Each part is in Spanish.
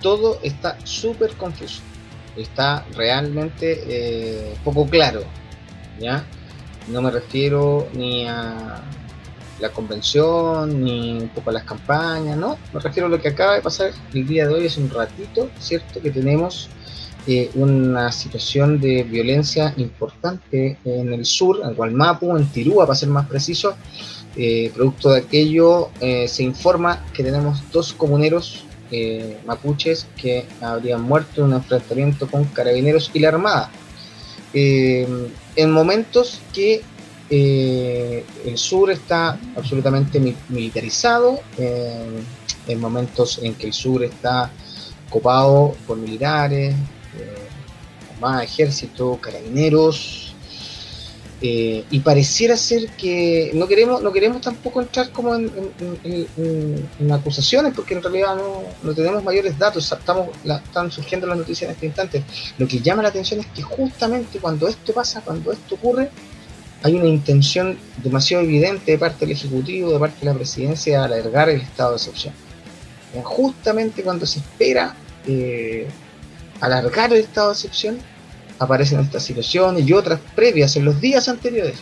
todo está súper confuso, está realmente eh, poco claro, ¿ya? No me refiero ni a la convención, ni un poco a las campañas, no, me refiero a lo que acaba de pasar el día de hoy, es un ratito, ¿cierto? Que tenemos eh, una situación de violencia importante en el sur, en Gualmapu, en Tirúa, para ser más preciso. Eh, producto de aquello, se informa que tenemos dos comuneros mapuches que habrían muerto en un enfrentamiento con carabineros y la Armada. en momentos que el sur está absolutamente militarizado, en momentos en que el sur está copado por militares, más ejército, carabineros, eh, y pareciera ser que no queremos no queremos tampoco entrar como en, acusaciones porque en realidad no, tenemos mayores datos estamos están surgiendo las noticias en este instante. Lo que llama la atención es que justamente cuando esto pasa cuando esto ocurre hay una intención demasiado evidente de parte del ejecutivo de parte de la presidencia de alargar el estado de excepción. Justamente cuando se espera eh, alargar el estado de excepción, aparecen estas situaciones y otras previas en los días anteriores.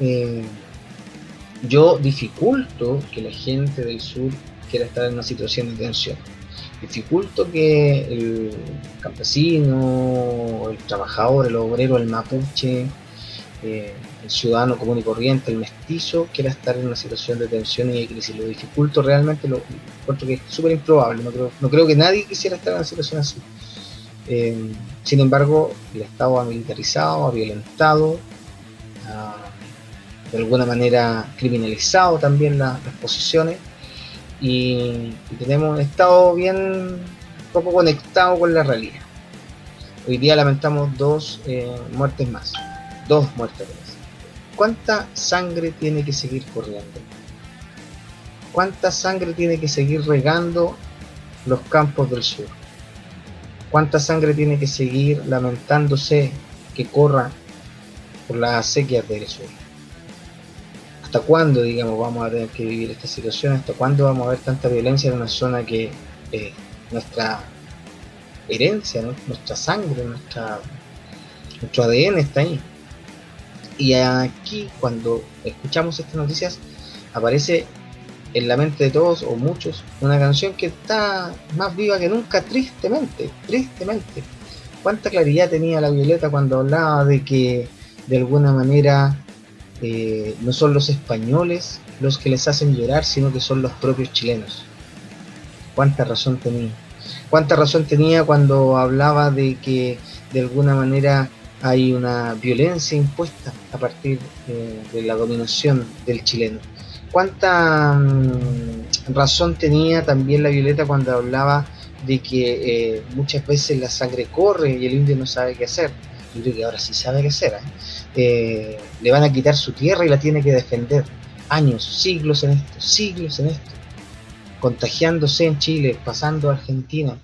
Eh, yo dificulto que la gente del sur quiera estar en una situación de tensión. Dificulto que el campesino, el trabajador, el obrero, el mapuche, eh, el ciudadano común y corriente, el mestizo, quiera estar en una situación de tensión y de crisis. Lo dificulto realmente, lo encuentro que es súper improbable. No creo, no creo que nadie quisiera estar en una situación así. Eh, sin embargo, el Estado ha militarizado, ha violentado, de alguna manera criminalizado también las posiciones y, tenemos un Estado bien poco conectado con la realidad. Hoy día lamentamos dos eh, muertes más, dos muertes más. ¿Cuánta sangre tiene que seguir corriendo? ¿Cuánta sangre tiene que seguir regando los campos del sur? ¿Cuánta sangre tiene que seguir lamentándose que corra por las acequias del sur? ¿Hasta cuándo, digamos, vamos a tener que vivir esta situación? ¿Hasta cuándo vamos a ver tanta violencia en una zona que eh, nuestra herencia, nuestra sangre, nuestro ADN está ahí? Y aquí, cuando escuchamos estas noticias, aparece en la mente de todos o muchos una canción que está más viva que nunca, tristemente, tristemente. ¿Cuánta claridad tenía la Violeta cuando hablaba de que de alguna manera eh, no son los españoles los que les hacen llorar, sino que son los propios chilenos? ¿Cuánta razón tenía? ¿Cuánta razón tenía cuando hablaba de que de alguna manera hay una violencia impuesta a partir eh, de la dominación del chileno? Cuánta mm, razón tenía también la Violeta cuando hablaba de que eh, muchas veces la sangre corre y el indio no sabe qué hacer. Yo creo que ahora sí sabe qué hacer. ¿eh? Eh, le van a quitar su tierra y la tiene que defender. Años, siglos en esto, siglos en esto. Contagiándose en Chile, pasando a Argentina.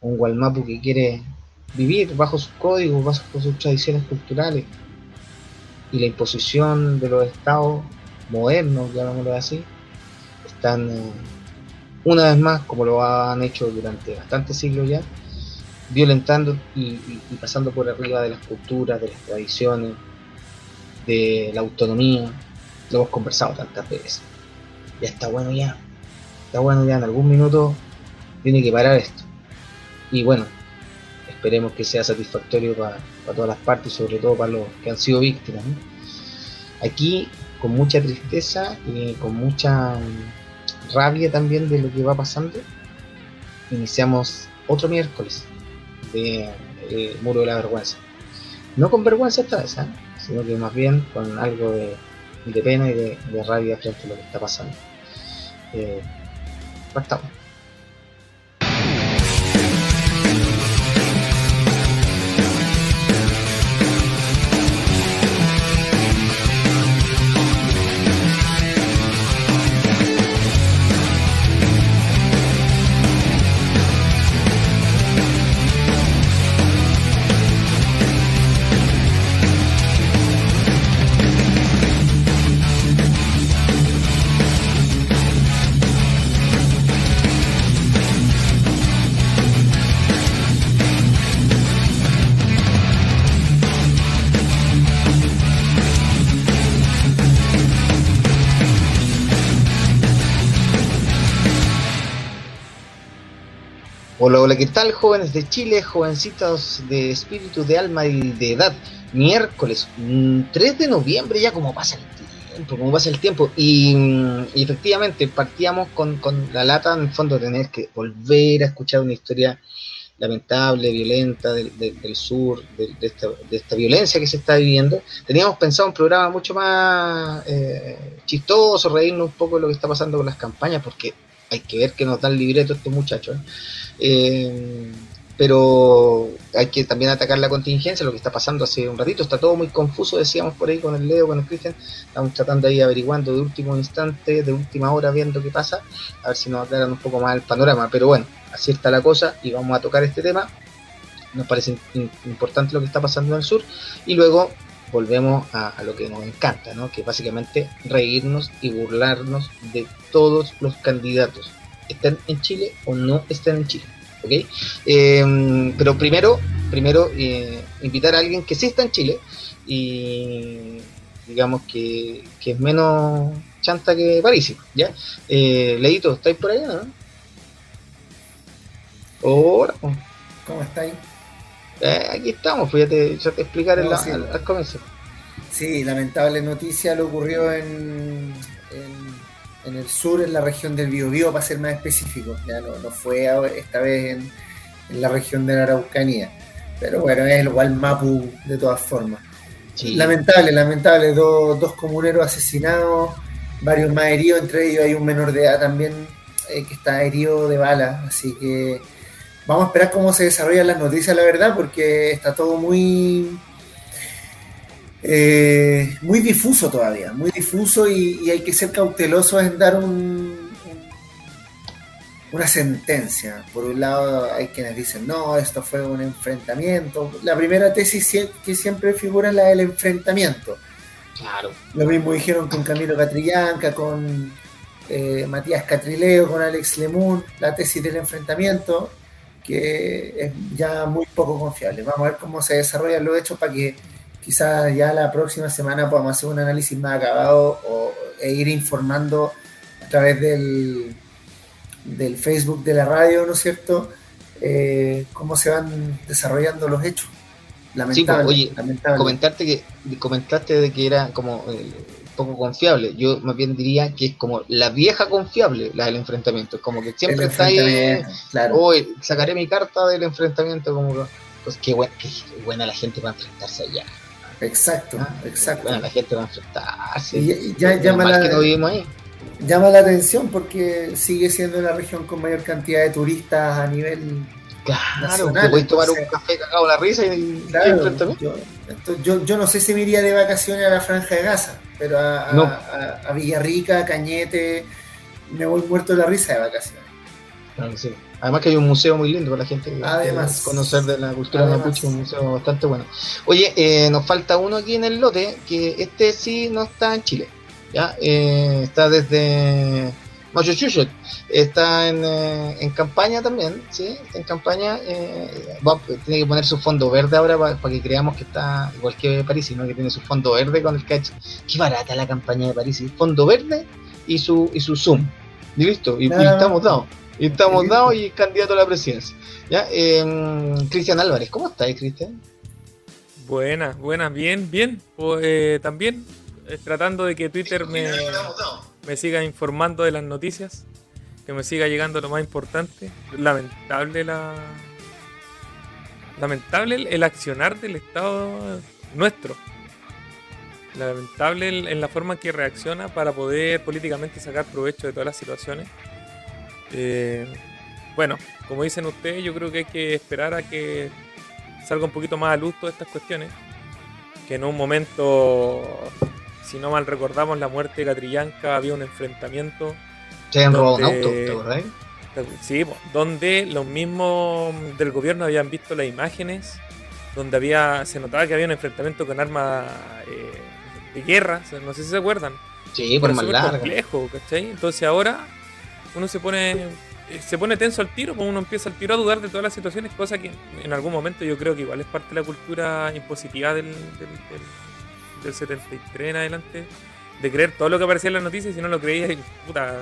Un Gualmapu que quiere vivir bajo sus códigos, bajo sus tradiciones culturales. Y la imposición de los estados modernos, llamémoslo así, están eh, una vez más, como lo han hecho durante bastantes siglos ya, violentando y, pasando por arriba de las culturas, de las tradiciones, de la autonomía. Lo hemos conversado tantas veces. Ya está bueno ya. Está bueno ya. En algún minuto tiene que parar esto. Y bueno, esperemos que sea satisfactorio para, todas las partes, sobre todo para los que han sido víctimas. Aquí con mucha tristeza y con mucha mm, rabia también de lo que va pasando, iniciamos otro miércoles de eh, Muro de la Vergüenza. No con vergüenza esta vez, ¿eh? sino que más bien con algo de, pena y de, rabia frente a lo que está pasando. Eh, Hola, hola, ¿qué tal jóvenes de Chile, jovencitos de espíritu, de alma y de edad? Miércoles 3 mm, de noviembre, ya como pasa el tiempo, como pasa el tiempo. Y, mm, efectivamente partíamos con, la lata, en el fondo, de tener que volver a escuchar una historia lamentable, violenta del, sur, de, esta, violencia que se está viviendo. Teníamos pensado un programa mucho más eh, chistoso, reírnos un poco de lo que está pasando con las campañas, porque hay que ver que nos dan libreto estos muchachos. Eh, pero hay que también atacar la contingencia, lo que está pasando hace un ratito, está todo muy confuso, decíamos por ahí con el Leo, con el Cristian, estamos tratando ahí averiguando de último instante, de última hora, viendo qué pasa, a ver si nos aclaran un poco más el panorama, pero bueno, así está la cosa y vamos a tocar este tema, nos parece importante lo que está pasando en el sur, y luego volvemos a, lo que nos encanta, ¿no? que básicamente reírnos y burlarnos de todos los candidatos, estén en Chile o no estén en Chile. ¿ok? Em, pero primero, primero eh, invitar a alguien que sí está en Chile y digamos que, es menos chanta que París, ¿ya? Eh, Leito, ¿estáis por allá, no? Hola. ¿Cómo estáis? Eh, aquí estamos, pues ya te, explicaré al, comienzo. Sí, lamentable noticia lo ocurrió en, en, el sur, en la región del Biobío, para ser más específico. Ya no, no fue esta vez en, en, la región de la Araucanía. Pero bueno, es igual Mapu de todas formas. Lamentable, lamentable. dos comuneros asesinados, varios más heridos, entre ellos hay un menor de edad también eh, que está herido de bala. Así que vamos a esperar cómo se desarrollan las noticias, la verdad, porque está todo muy eh, muy difuso todavía, muy difuso y, hay que ser cautelosos en dar un, una sentencia. Por un lado hay quienes dicen, no, esto fue un enfrentamiento. La primera tesis que siempre figura es la del enfrentamiento. Claro. Lo mismo dijeron con Camilo Catrillanca, con eh, Matías Catrileo, con Alex Lemun, la tesis del enfrentamiento, que es ya muy poco confiable. Vamos a ver cómo se desarrollan los hechos para que quizás ya la próxima semana podamos hacer un análisis más acabado o, e ir informando a través del, del Facebook de la radio, ¿no es cierto? Eh, cómo se van desarrollando los hechos. Lamentable, oye, comentarte que comentaste de que era como eh, poco confiable. Yo más bien diría que es como la vieja confiable, la del enfrentamiento. Es como que siempre está ahí. Claro. Hoy sacaré mi carta del enfrentamiento, como pues qué, buena la gente para enfrentarse allá. Exacto, ah, exacto. Bueno, la gente va a enfrentarse. Y ya, llama, la, llama la atención porque sigue siendo la región con mayor cantidad de turistas a nivel Claro, te puedes tomar un café cagado la risa y, claro, yo, yo, no sé si me iría de vacaciones a la Franja de Gaza, pero a, a, Villarrica, a Cañete, me voy muerto de la risa de vacaciones. Claro, sí. Además que hay un museo muy lindo para la gente que Además, conocer de la cultura mapuche, un museo bastante bueno. Oye, eh, nos falta uno aquí en el lote, que este sí no está en Chile, ya eh, está desde Massachusetts, está en, eh, en, campaña también, sí, está en campaña, tiene que poner su fondo verde ahora para, que creamos que está igual que París, sino que tiene su fondo verde con el catch. Qué barata la campaña de París, fondo verde y su y su zoom, y listo, y, y estamos dados. Y estamos dados y candidato a la presidencia. ¿Ya? Em, Cristian Álvarez, ¿cómo estás, Cristian? Buenas, buenas, bien, bien. Pues, también eh, tratando de que Twitter me, me siga informando de las noticias, que me siga llegando lo más importante. Lamentable la. Lamentable el, accionar del Estado nuestro. Lamentable en la forma que reacciona para poder políticamente sacar provecho de todas las situaciones. Eh, bueno, como dicen ustedes, yo creo que hay que esperar a que salga un poquito más a luz todas estas cuestiones. Que en un momento, si no mal recordamos, la muerte de Catrillanca había un enfrentamiento. Se han robado un auto, Sí, donde los mismos del gobierno habían visto las imágenes, donde había se notaba que había un enfrentamiento con armas eh, de guerra, no sé si se acuerdan. Sí, por más largo. complejo, ¿cachai? Entonces ahora uno se pone eh, se pone tenso al tiro, pues uno empieza al tiro a dudar de todas las situaciones, cosa que en algún momento yo creo que igual es parte de la cultura impositiva del, del, 73 en adelante, de creer todo lo que aparecía en las noticias y si no lo creías, puta,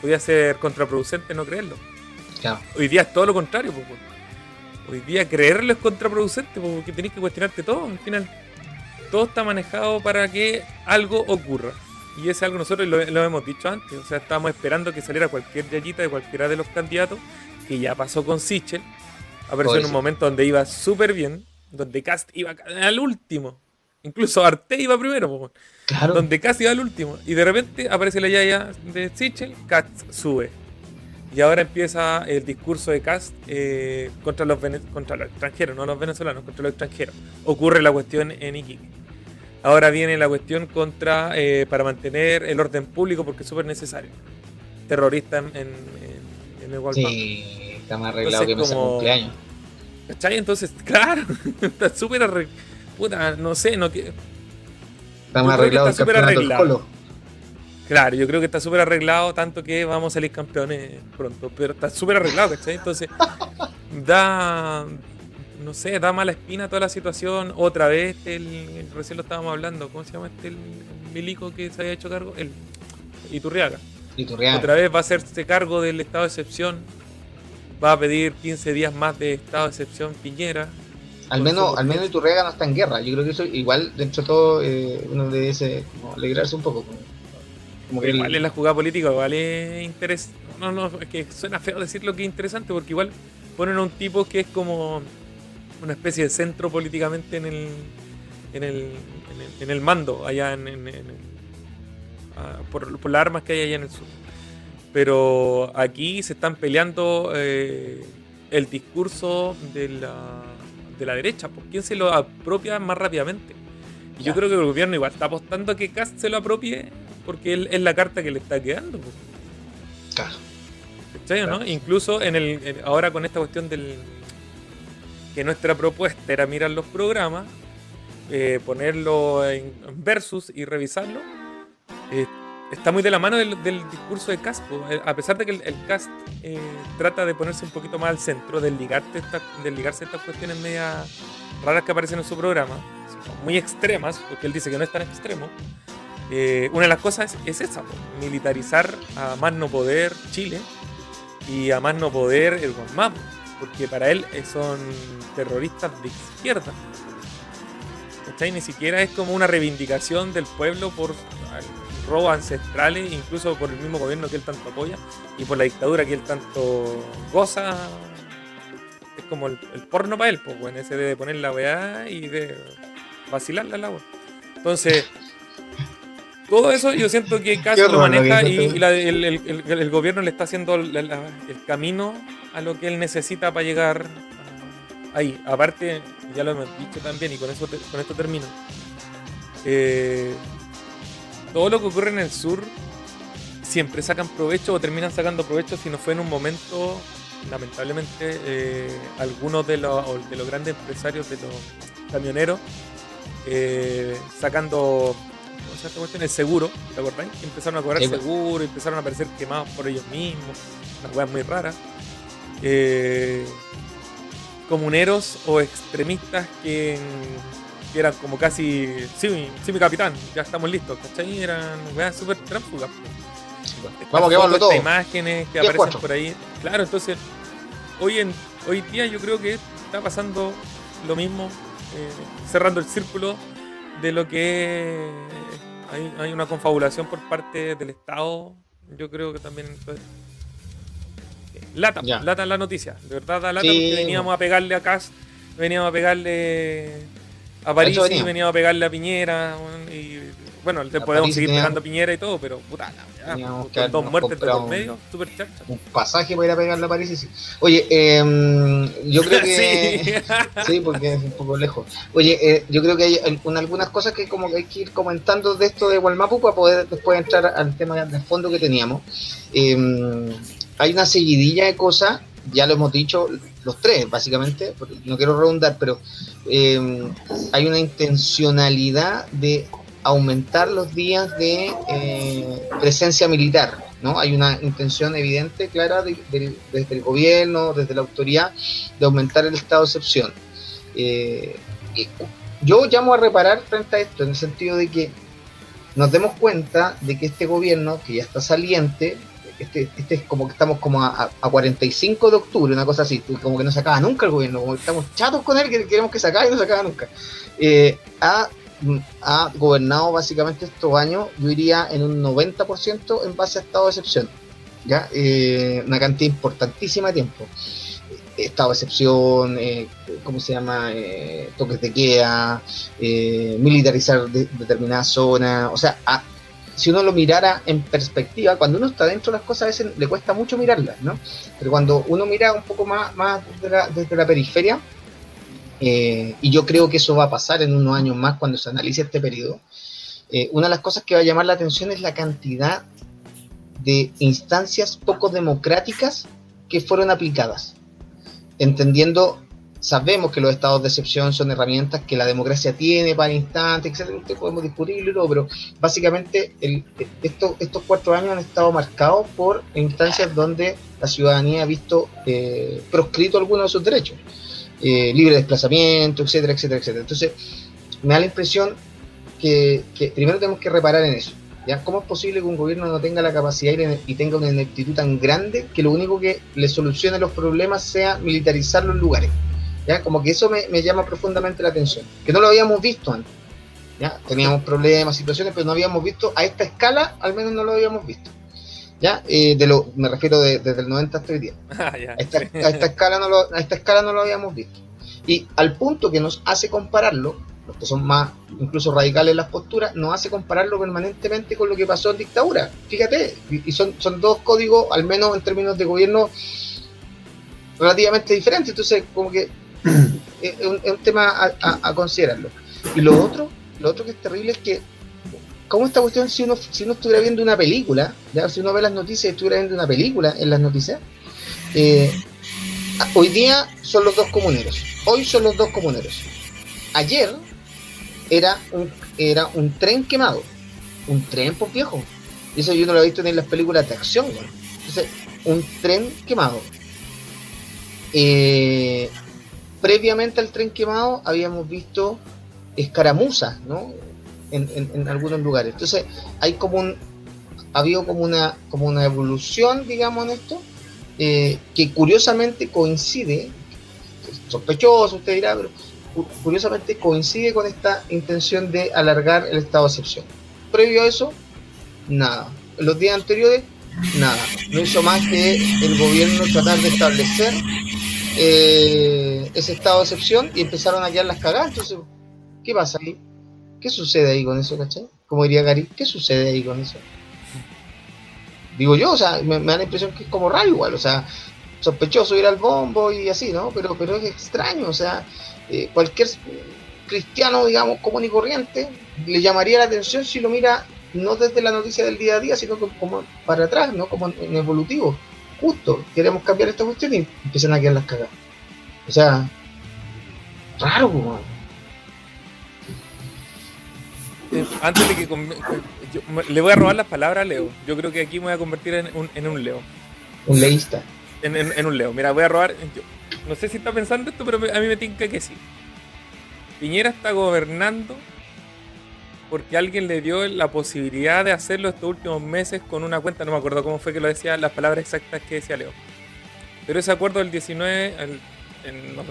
podía ser contraproducente no creerlo. Hoy día es todo lo contrario, pues, Hoy día creerlo es contraproducente porque tenés que cuestionarte todo. Al final, todo está manejado para que algo ocurra. Y ese algo nosotros lo, hemos dicho antes. O sea, estábamos esperando que saliera cualquier yayita de cualquiera de los candidatos, que ya pasó con Sichel. Apareció en un momento donde iba súper bien, donde Cast iba al último. Incluso Arte iba primero, claro. donde Cast iba al último. Y de repente aparece la yaya de Sichel, Cast sube. Y ahora empieza el discurso de Cast eh, contra, los contra los extranjeros, no los venezolanos, contra los extranjeros. Ocurre la cuestión en Iquique. Ahora viene la cuestión contra eh, para mantener el orden público porque es súper necesario. Terrorista en, en, el Sí, está más arreglado que como... cumpleaños. ¿Cachai? Entonces, claro, está súper arreglado. Puta, no sé, no que. Está más arreglado está súper arreglado. Claro, yo creo que está súper arreglado, tanto que vamos a salir campeones pronto, pero está súper arreglado, ¿cachai? Entonces, da, no sé, da mala espina toda la situación. Otra vez, el, recién lo estábamos hablando, ¿cómo se llama este el, milico que se había hecho cargo? El Iturriaga. Iturriaga. Otra vez va a hacerse cargo del estado de excepción. Va a pedir 15 días más de estado de excepción Piñera. Al menos, al menos Iturriaga no está en guerra. Yo creo que eso igual, dentro de todo, eh, uno debe alegrarse un poco. Como igual en la jugada política, igual es interesante. No, no, es que suena feo decir lo que es interesante, porque igual ponen a un tipo que es como una especie de centro políticamente en el, en el, en el, mando, allá en, ah, por, por, las armas que hay allá en el sur. Pero aquí se están peleando eh, el discurso de la, de la derecha, ¿por quién se lo apropia más rápidamente? Y yo creo que el gobierno igual está apostando a que Cast se lo apropie porque es la carta que le está quedando. Claro. Incluso en el, ahora con esta cuestión del, que nuestra propuesta era mirar los programas, eh, ponerlo en versus y revisarlo, eh, está muy de la mano del, discurso de Cast. Eh, a pesar de que el, Cast trata de ponerse un poquito más al centro, de, ligarte esta, estas cuestiones medias raras que aparecen en su programa, muy extremas, porque él dice que no es tan extremo. una de las cosas es, esa, militarizar a más no poder Chile y a más no poder el Guamán porque para él eh, son terroristas de izquierda. ¿Cachai? Ni siquiera es como una reivindicación del pueblo por robos ancestrales, incluso por el mismo gobierno que él tanto apoya y por la dictadura que él tanto goza. Es como el, porno para él, pues, bueno, ese de poner la weá y de vacilarla al agua. Entonces, todo eso yo siento que casi lo maneja y, el, gobierno le está haciendo el, camino a lo que él necesita para llegar ahí. Aparte, ya lo hemos dicho también y con, eso con esto termino. Eh, todo lo que ocurre en el sur siempre sacan provecho o terminan sacando provecho si no fue en un momento, lamentablemente, eh, algunos de los, de los grandes empresarios, de los camioneros, eh, sacando esta cuestión? El seguro, ¿te acordáis? Empezaron a cobrar seguro, empezaron a aparecer quemados por ellos mismos, una weas muy rara Eh, comuneros o extremistas que, eran como casi, sí, sí, mi capitán, ya estamos listos, ¿cachai? Eran weas súper tránsfugas. Vamos, que todo. imágenes que aparecen por ahí. Claro, entonces, hoy, en, hoy día yo creo que está pasando lo mismo, eh, cerrando el círculo de lo que hay, una confabulación por parte del Estado. Yo creo que también. Pues, lata, lata en la noticia. De verdad, da lata porque veníamos a pegarle a Cas, veníamos a pegarle a París y veníamos a pegarle a Piñera. Y bueno, te podemos seguir pegando a Piñera y todo, pero puta, ya, dos muertes de por medio, súper chacha. Un pasaje para ir a pegarle a París y sí. Oye, eh, yo creo que. sí. porque es un poco lejos. Oye, eh, yo creo que hay algunas cosas que como que hay que ir comentando de esto de Walmapu para poder después entrar al tema de fondo que teníamos. Eh, hay una seguidilla de cosas, ya lo hemos dicho los tres, básicamente, no quiero redundar, pero eh, hay una intencionalidad de aumentar los días de eh, presencia militar. ¿no? Hay una intención evidente, clara, desde el gobierno, desde la autoridad, de aumentar el estado de excepción. Eh, yo llamo a reparar frente a esto, en el sentido de que nos demos cuenta de que este gobierno, que ya está saliente, este, este es como que estamos como a, 45 de octubre, una cosa así, como que no se acaba nunca el gobierno, como que estamos chatos con él, que queremos que se acabe y no se acaba nunca. Eh, ha, gobernado básicamente estos años, yo diría en un 90% en base a estado de excepción, ¿ya? Eh, una cantidad importantísima de tiempo estado de excepción, eh, ¿cómo se llama? Eh, toques de queda, eh, militarizar determinadas zonas. O sea, si uno lo mirara en perspectiva, cuando uno está dentro de las cosas a veces le cuesta mucho mirarlas, ¿no? Pero cuando uno mira un poco más, más desde, la, periferia, y yo creo que eso va a pasar en unos años más cuando se analice este periodo, una de las cosas que va a llamar la atención es la cantidad de instancias poco democráticas que fueron aplicadas. Entendiendo, sabemos que los estados de excepción son herramientas que la democracia tiene para instantes, etcétera, podemos discutirlo, pero básicamente estos cuatro años han estado marcados por instancias donde la ciudadanía ha visto eh, proscrito algunos de sus derechos, eh, libre desplazamiento, etcétera, etcétera, etcétera. Entonces, me da la impresión que primero tenemos que reparar en eso ¿ya? ¿Cómo es posible que un gobierno no tenga la capacidad y, tenga una ineptitud tan grande que lo único que le solucione los problemas sea militarizar los lugares? ¿ya? Como que eso me, llama profundamente la atención, que no lo habíamos visto antes. ¿ya? Teníamos problemas, situaciones, pero no habíamos visto a esta escala, al menos no lo habíamos visto. ¿Ya? Eh, de lo, me refiero desde el 90 hasta hoy día. Ah, a, esta, escala no lo, a esta escala no lo habíamos visto. Y al punto que nos hace compararlo los que son más incluso radicales en las posturas, nos hace compararlo permanentemente con lo que pasó en dictadura. Fíjate, y son, son dos códigos, al menos en términos de gobierno, relativamente diferentes. Entonces, como que es un, tema a, considerarlo. Y lo otro, lo otro que es terrible es que, como esta cuestión, si uno, si uno estuviera viendo una película, si uno ve las noticias y estuviera viendo una película en las noticias, eh, hoy día son los dos comuneros. Hoy son los dos comuneros. Ayer era un, era un tren quemado. Un tren, por viejo. Y eso yo no lo he visto ni en las películas de acción, Entonces, un tren quemado. Eh, previamente al tren quemado habíamos visto escaramuzas, ¿no? En, algunos lugares. Entonces, hay como un. Ha habido como una, como una evolución, digamos, en esto, eh, que curiosamente coincide, sospechoso, usted dirá, pero curiosamente coincide con esta intención de alargar el estado de excepción. Previo a eso, nada. En los días anteriores, nada. No hizo más que el gobierno tratar de establecer eh, ese estado de excepción y empezaron a quedar las cagadas. Entonces, ¿qué pasa ahí? ¿Qué sucede ahí con eso, cachai? Como diría Gary, ¿qué sucede ahí con eso? Digo yo, o sea, me, da la impresión que es como raro igual, o sea, sospechoso ir al bombo y así, ¿no? Pero, pero es extraño, o sea, eh, cualquier cristiano, digamos, común y corriente, le llamaría la atención si lo mira no desde la noticia del día a día, sino como para atrás, ¿no? Como en evolutivo. Justo, queremos cambiar esta cuestión y empiezan a quedar las cagadas. O sea, raro, como. Eh, antes de que le voy a robar las palabras a Leo. Yo creo que aquí me voy a convertir en un, en un Leo. Un leísta. En, en, un Leo. Mira, voy a robar. No sé si está pensando esto, pero a mí me tinca que sí. Piñera está gobernando porque alguien le dio la posibilidad de hacerlo estos últimos meses con una cuenta, no me acuerdo cómo fue que lo decía, las palabras exactas que decía Leo. Pero ese acuerdo del 19,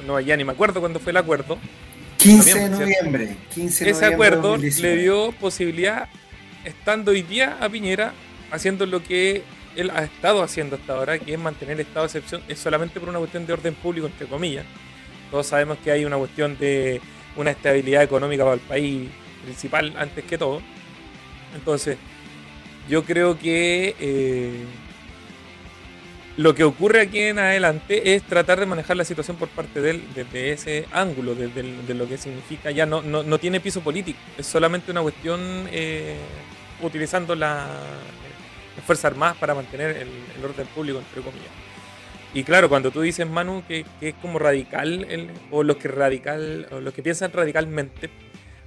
no, ya ni me acuerdo cuándo fue el acuerdo. 15 de noviembre. ese acuerdo le dio posibilidad, estando hoy día a Piñera, haciendo lo que él ha estado haciendo hasta ahora, que es mantener el estado de excepción, es solamente por una cuestión de orden público, entre comillas. Todos sabemos que hay una cuestión de una estabilidad económica para el país principal antes que todo. Entonces, yo creo que eh, lo que ocurre aquí en adelante es tratar de manejar la situación por parte de él desde ese ángulo, desde de lo que significa, ya no, tiene piso político, es solamente una cuestión eh, utilizando la, Fuerzas Armadas para mantener el, orden público, entre comillas. Y claro, cuando tú dices, Manu, que, es como radical, o los que radical, los que piensan radicalmente,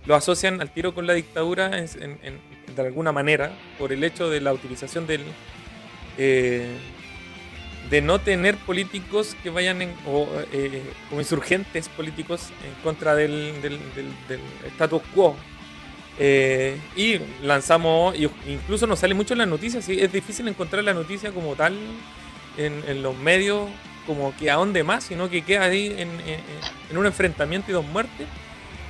lo asocian al tiro con la dictadura de alguna manera, por el hecho de la utilización del, eh, de no tener políticos que vayan en, o, eh, como insurgentes políticos en contra del, del, del, status quo Eh, y lanzamos, y incluso nos sale mucho en las noticias, ¿sí? es difícil encontrar la noticia como tal en, los medios, como que a dónde más, sino que queda ahí en, un enfrentamiento y dos muertes.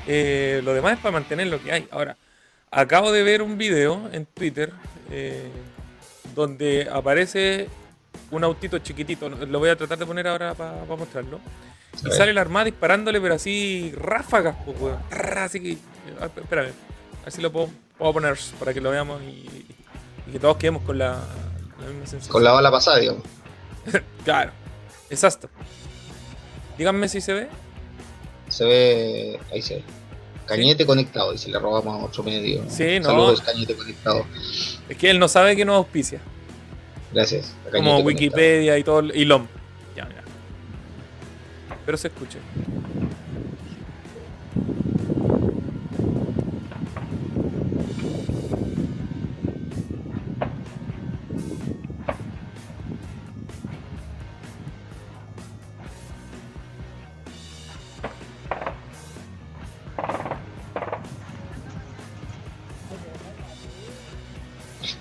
Eh, lo demás es para mantener lo que hay. Ahora, acabo de ver un video en Twitter eh, donde aparece un autito chiquitito, lo voy a tratar de poner ahora para mostrarlo. Y sale la armada disparándole, pero así ráfagas, pues, Así que, espérame, así lo puedo, poner para que lo veamos y, que todos quedemos con la, misma sensación. Con la bala pasada, digamos. claro, exacto. Díganme si se ve. Se ve, ahí se ve. Cañete conectado y se le robamos a otro medio. Sí, no. Saludos, Cañete conectado. Es que él no sabe que no auspicia. Gracias. Como Wikipedia y todo, y LOM. Ya, mira. Pero se escuche.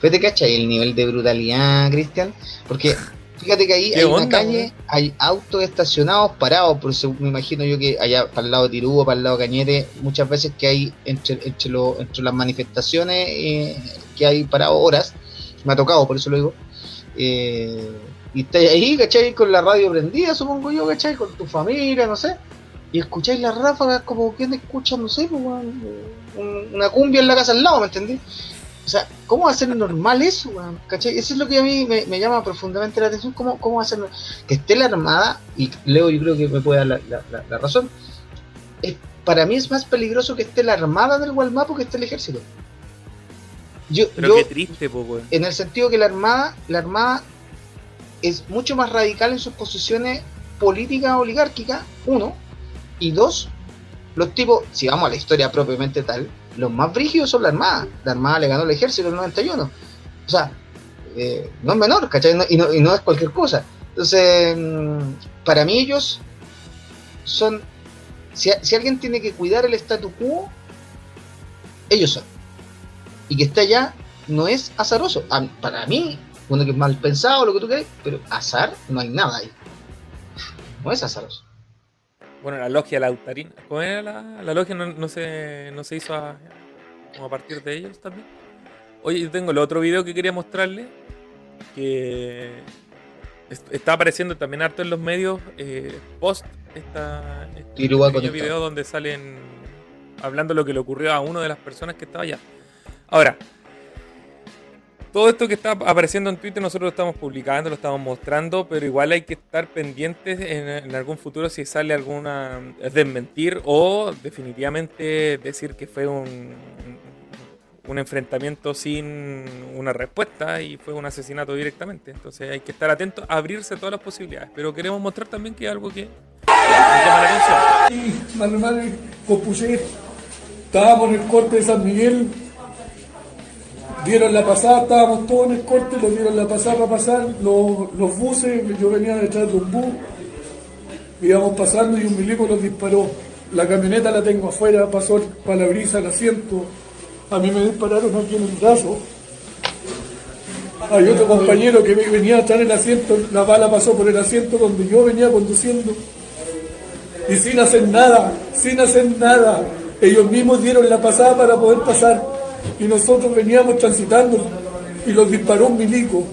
Pero te cachai el nivel de brutalidad, Cristian, porque fíjate que ahí hay una calle, hay autos estacionados parados, por eso me imagino yo que allá para el lado de Tirúo, para el lado de Cañete, muchas veces que hay entre, entre, entre las manifestaciones eh, que hay parados horas, me ha tocado, por eso lo digo. Eh, y estáis ahí, ¿cachai? Con la radio prendida, supongo yo, ¿cachai? Con tu familia, no sé. Y escucháis las ráfagas como quien escucha, no sé, pues, una cumbia en la casa al lado, ¿me entendí? O sea, ¿cómo va a ser normal eso, ¿Cachai? Eso es lo que a mí me, llama profundamente la atención. ¿Cómo, ¿Cómo va a ser que esté la Armada? Y Leo, yo creo que me puede dar la, razón. para mí es más peligroso que esté la Armada del Gualmapo que esté el Ejército. Yo, Pero qué triste, pues, En el sentido que la Armada, la Armada es mucho más radical en sus posiciones políticas oligárquicas, uno. Y dos, los tipos, si vamos a la historia propiamente tal, los más brígidos son la Armada. La Armada le ganó el ejército en el 91. O sea, eh, no es menor, ¿cachai? y, no, y, no, es cualquier cosa. Entonces, mm, para mí ellos son... Si, alguien tiene que cuidar el statu quo, ellos son. Y que esté allá no es azaroso. para mí, uno que es mal pensado, lo que tú crees, pero azar no hay nada ahí. No es azaroso. Bueno, la logia Lautarín. ¿Cómo era la, la logia? No, se, no se hizo a, como a partir de ellos también. Oye, yo tengo el otro video que quería mostrarle. Que está apareciendo también harto en los medios eh, post esta, este video donde salen hablando lo que le ocurrió a una de las personas que estaba allá. Ahora, todo esto que está apareciendo en Twitter nosotros lo estamos publicando, lo estamos mostrando, pero igual hay que estar pendientes en, algún futuro si sale alguna desmentir o definitivamente decir que fue un, un enfrentamiento sin una respuesta y fue un asesinato directamente. Entonces hay que estar atentos a abrirse todas las posibilidades. Pero queremos mostrar también que es algo que llama mal, compuse, estábamos el corte de San Miguel dieron la pasada, estábamos todos en el corte, lo dieron la pasada para pasar, los, los buses, yo venía detrás de un bus, íbamos pasando y un milico nos disparó. La camioneta la tengo afuera, pasó para la brisa el asiento, a mí me dispararon aquí en el brazo. Hay otro compañero que venía a estar en el asiento, la bala pasó por el asiento donde yo venía conduciendo. Y sin hacer nada, sin hacer nada. Ellos mismos dieron la pasada para poder pasar y nosotros veníamos transitando y los disparó un milico.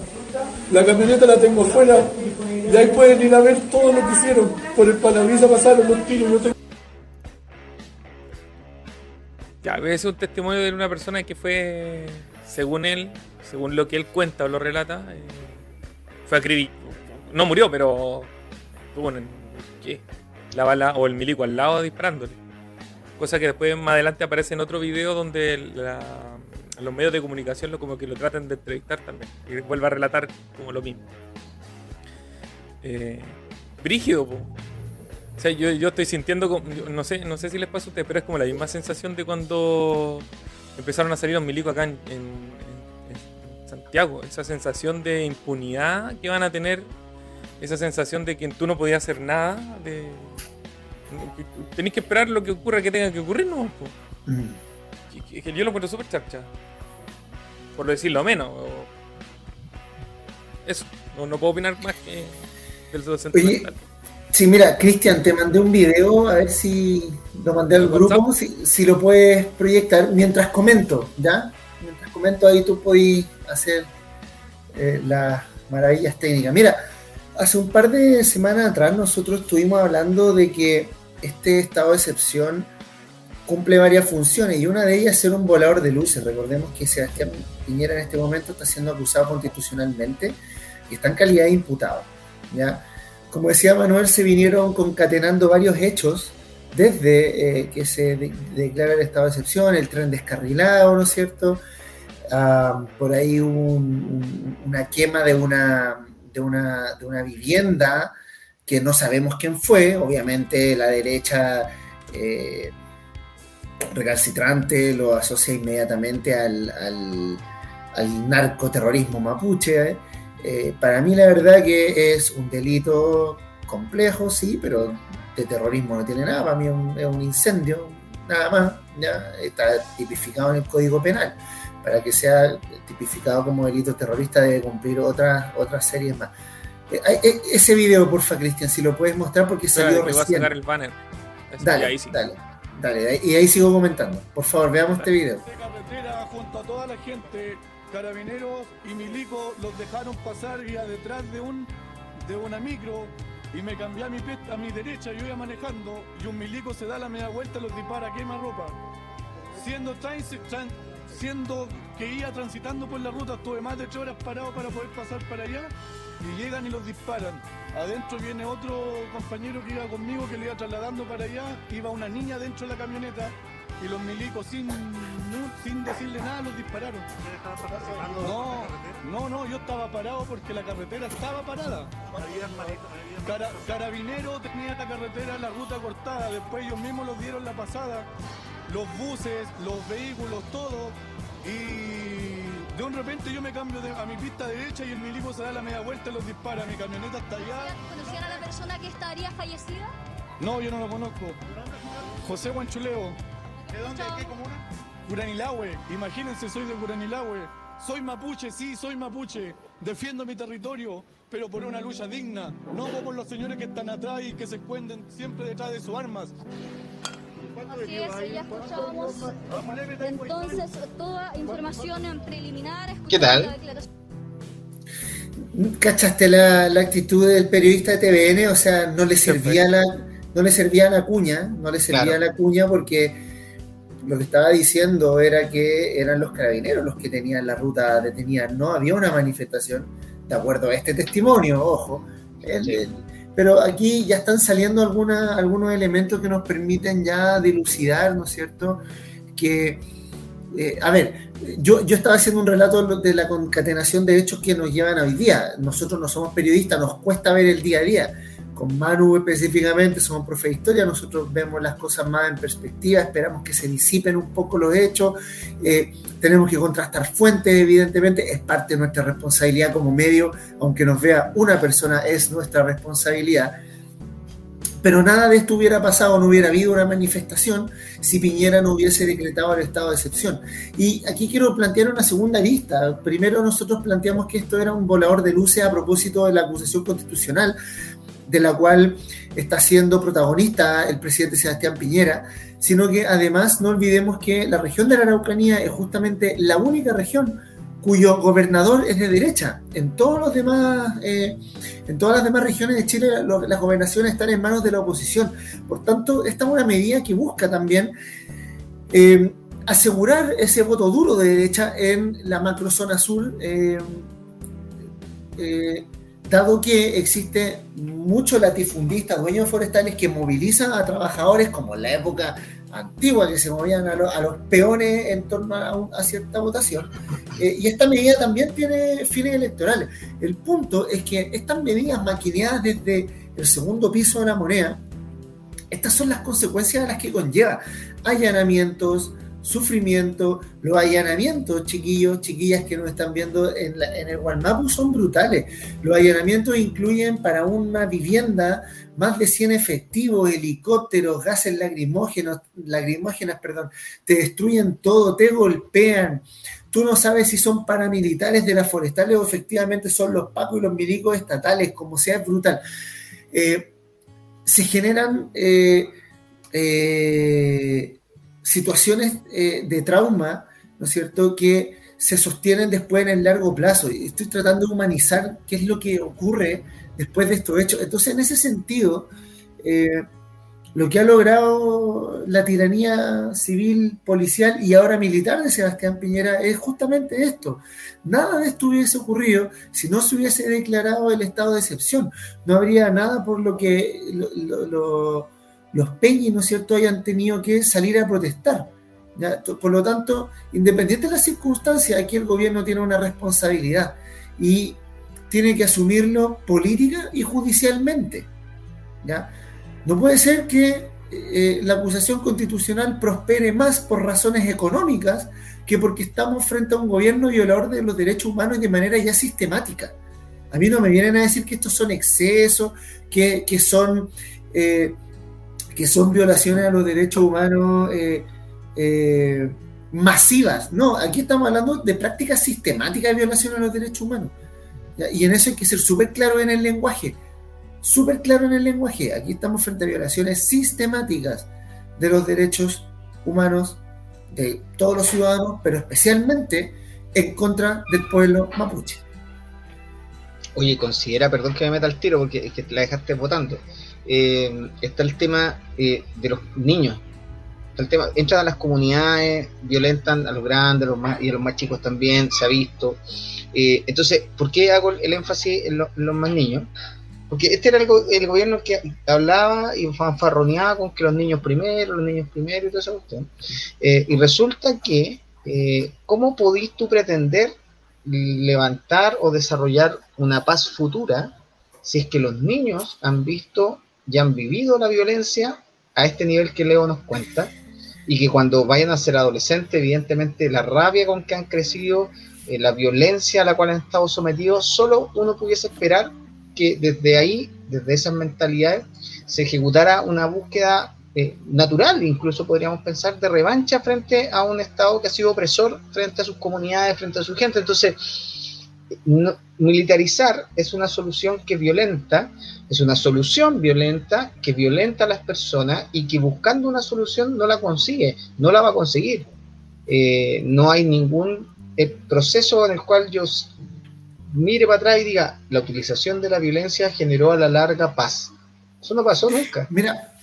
La camioneta la tengo afuera, y ahí pueden ir a ver todo lo que hicieron. Por el palabrisa pasaron los tiros. Ya, es un testimonio de una persona que fue, según él, según lo que él cuenta o lo relata, eh, fue acribillado. No murió, pero tuvo en, ¿qué? la bala o el milico al lado disparándole. Cosa que después más adelante aparece en otro video donde los medios de comunicación lo, como que lo tratan de entrevistar también. Y vuelve a relatar como lo mismo. Eh, brígido, O sea, yo, estoy sintiendo, no sé, no sé si les pasa a ustedes, pero es como la misma sensación de cuando empezaron a salir los milicos acá en, Santiago. Esa sensación de impunidad que van a tener, esa sensación de que tú no podías hacer nada, de, Tenéis que esperar lo que ocurra que tenga que ocurrir, ¿no? Mm. que, yo lo encuentro súper charcha. Por decirlo menos. Eso, no, puedo opinar más que del sentimental. sí, mira, Cristian, te mandé un video, a ver si lo mandé al grupo, si, lo puedes proyectar mientras comento, ¿ya? Mientras comento ahí tú puedes hacer eh, las maravillas técnicas. Mira, hace un par de semanas atrás nosotros estuvimos hablando de que este estado de excepción cumple varias funciones y una de ellas es ser un volador de luces. Recordemos que Sebastián Piñera en este momento está siendo acusado constitucionalmente y está en calidad de imputado. ¿ya? Como decía Manuel, se vinieron concatenando varios hechos desde eh, que se declara el estado de excepción, el tren descarrilado, ¿no es cierto? Ah, por ahí una quema de una, de, una, de una vivienda que no sabemos quién fue, obviamente la derecha eh, recalcitrante lo asocia inmediatamente al, al, narcoterrorismo mapuche. Eh, para mí la verdad que es un delito complejo, sí, pero de terrorismo no tiene nada, para mí es un, incendio, nada más, ya está tipificado en el Código Penal. Para que sea tipificado como delito terrorista debe cumplir otras, otras series más. Eh, eh, ese video, porfa, Cristian, si lo puedes mostrar porque salió recién. el banner. Dale, ahí sí. dale. Dale, y ahí sigo comentando. Por favor, veamos este video. carretera junto a toda la gente, carabineros y milicos los dejaron pasar vía detrás de un de una micro y me cambié a mi, a mi derecha, yo iba manejando y un milico se da la media vuelta y los dispara, quema ropa. Siendo, siendo que iba transitando por la ruta, estuve más de 8 horas parado para poder pasar para allá y llegan y los disparan. Adentro viene otro compañero que iba conmigo que le iba trasladando para allá, iba una niña dentro de la camioneta y los milicos sin, sin decirle nada los dispararon. No, no, no, yo estaba parado porque la carretera estaba parada. carabinero tenía la carretera, la ruta cortada, después ellos mismos los dieron la pasada, los buses, los vehículos, todo. Y de un repente yo me cambio a mi pista derecha y el milico se da la media vuelta y los dispara. Mi camioneta está allá. ¿Conocían a la persona que estaría fallecida? No, yo no lo conozco. José Guanchuleo. ¿De dónde? ¿De qué comuna? Curanilahue. Imagínense, soy de Curanilahue. Soy mapuche, sí, soy mapuche. Defiendo mi territorio, pero por una lucha digna. No por los señores que están atrás y que se esconden siempre detrás de sus armas. Así es, ya escuchábamos entonces toda información preliminar. ¿Qué tal? ¿Cachaste la, la, actitud del periodista de TVN? O sea, no le servía la, no le servía la cuña, no le servía la cuña porque lo que estaba diciendo era que eran los carabineros los que tenían la ruta detenida, no había una manifestación, de acuerdo a este testimonio, ojo. Pero aquí ya están saliendo algunos elementos que nos permiten ya dilucidar, ¿no es cierto? Que, eh, a ver, yo, yo estaba haciendo un relato de la concatenación de hechos que nos llevan a hoy día. Nosotros no somos periodistas, nos cuesta ver el día a día con Manu específicamente, somos profe de historia, nosotros vemos las cosas más en perspectiva, esperamos que se disipen un poco los hechos, eh, tenemos que contrastar fuentes, evidentemente, es parte de nuestra responsabilidad como medio, aunque nos vea una persona, es nuestra responsabilidad. Pero nada de esto hubiera pasado, no hubiera habido una manifestación si Piñera no hubiese decretado el estado de excepción. Y aquí quiero plantear una segunda lista. Primero nosotros planteamos que esto era un volador de luces a propósito de la acusación constitucional, de la cual está siendo protagonista el presidente Sebastián Piñera, sino que además no olvidemos que la región de la Araucanía es justamente la única región cuyo gobernador es de derecha. En todos los demás, eh, en todas las demás regiones de Chile, las gobernaciones están en manos de la oposición. Por tanto, esta es una medida que busca también eh, asegurar ese voto duro de derecha en la macrozona sur. Eh, dado que existe mucho latifundista, dueños forestales que movilizan a trabajadores como en la época antigua que se movían a, los peones en torno a, cierta votación. Eh, y esta medida también tiene fines electorales. El punto es que estas medidas maquineadas desde el segundo piso de la moneda, estas son las consecuencias a las que conlleva allanamientos, sufrimiento, los allanamientos, chiquillos, chiquillas que nos están viendo en, el Gualmapu son brutales. Los allanamientos incluyen para una vivienda más de 100 efectivos, helicópteros, gases lacrimógenos, lacrimógenas, perdón, te destruyen todo, te golpean. Tú no sabes si son paramilitares de las forestales o efectivamente son los pacos y los milicos estatales, como sea, es brutal. Eh, se generan eh, eh, situaciones de trauma, ¿no es cierto?, que se sostienen después en el largo plazo. Estoy tratando de humanizar qué es lo que ocurre después de estos hechos. Entonces, en ese sentido, eh, lo que ha logrado la tiranía civil, policial y ahora militar de Sebastián Piñera es justamente esto. Nada de esto hubiese ocurrido si no se hubiese declarado el estado de excepción. No habría nada por lo que los peñis, ¿no es cierto?, hayan tenido que salir a protestar. Por lo tanto, independiente de las circunstancias, aquí el gobierno tiene una responsabilidad. Y tiene que asumirlo política y judicialmente. No puede ser que eh, la acusación constitucional prospere más por razones económicas que porque estamos frente a un gobierno violador de los derechos humanos de manera ya sistemática. A mí no me vienen a decir que estos son excesos, que, son, eh, que son violaciones a los derechos humanos eh, masivas. No, aquí estamos hablando de prácticas sistemáticas de violación a los derechos humanos. Y en eso hay que ser súper claro en el lenguaje. Súper claro en el lenguaje. Aquí estamos frente a violaciones sistemáticas de los derechos humanos de todos los ciudadanos, pero especialmente en contra del pueblo mapuche. Oye, considera, perdón que me meta al tiro porque es que la dejaste votando. Eh, está el tema eh, de los niños. el tema, entran a las comunidades, violentan a los grandes y a los más chicos también, se ha visto. Eh, entonces, ¿por qué hago el énfasis en, los más niños? Porque este era el, gobierno que hablaba y fanfarroneaba con que los niños primero, los niños primero y toda esa cuestión. Eh, y resulta que, eh, ¿cómo podís tú pretender levantar o desarrollar una paz futura si es que los niños han visto y han vivido la violencia a este nivel que Leo nos cuenta? Y que cuando vayan a ser adolescentes, evidentemente la rabia con que han crecido, eh, la violencia a la cual han estado sometidos, solo uno pudiese esperar que desde ahí, desde esas mentalidades, se ejecutara una búsqueda eh, natural, incluso podríamos pensar, de revancha frente a un Estado que ha sido opresor frente a sus comunidades, frente a su gente. Entonces, militarizar es una solución que violenta, es una solución violenta que violenta a las personas y que buscando una solución no la consigue, no la va a conseguir. Eh, no hay ningún el proceso en el cual yo mire para atrás y diga, la utilización de la violencia generó a la larga paz. Eso no pasó nunca. Mira,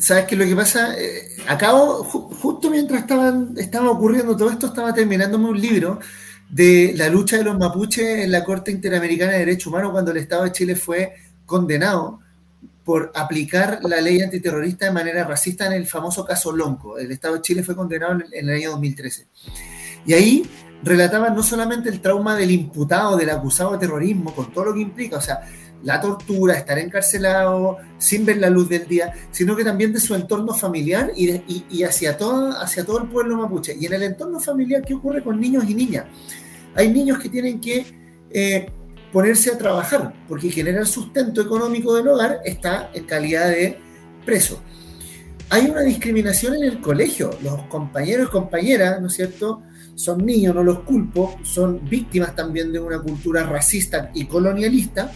¿sabes qué lo que pasa? Eh, acabo, justo mientras estaban, estaba ocurriendo todo esto, estaba terminándome un libro de la lucha de los mapuches en la Corte Interamericana de Derechos Humanos cuando el Estado de Chile fue condenado por aplicar la ley antiterrorista de manera racista en el famoso caso Lonco. El Estado de Chile fue condenado en el año 2013. Y ahí relataban no solamente el trauma del imputado, del acusado de terrorismo, con todo lo que implica, o sea, la tortura, estar encarcelado sin ver la luz del día, sino que también de su entorno familiar y, hacia, todo, hacia todo el pueblo mapuche. Y en el entorno familiar, ¿qué ocurre con niños y niñas? Hay niños que tienen que eh, ponerse a trabajar, porque generar sustento económico del hogar está en calidad de preso. Hay una discriminación en el colegio. Los compañeros y compañeras, ¿no es cierto?, son niños, no los culpo, son víctimas también de una cultura racista y colonialista,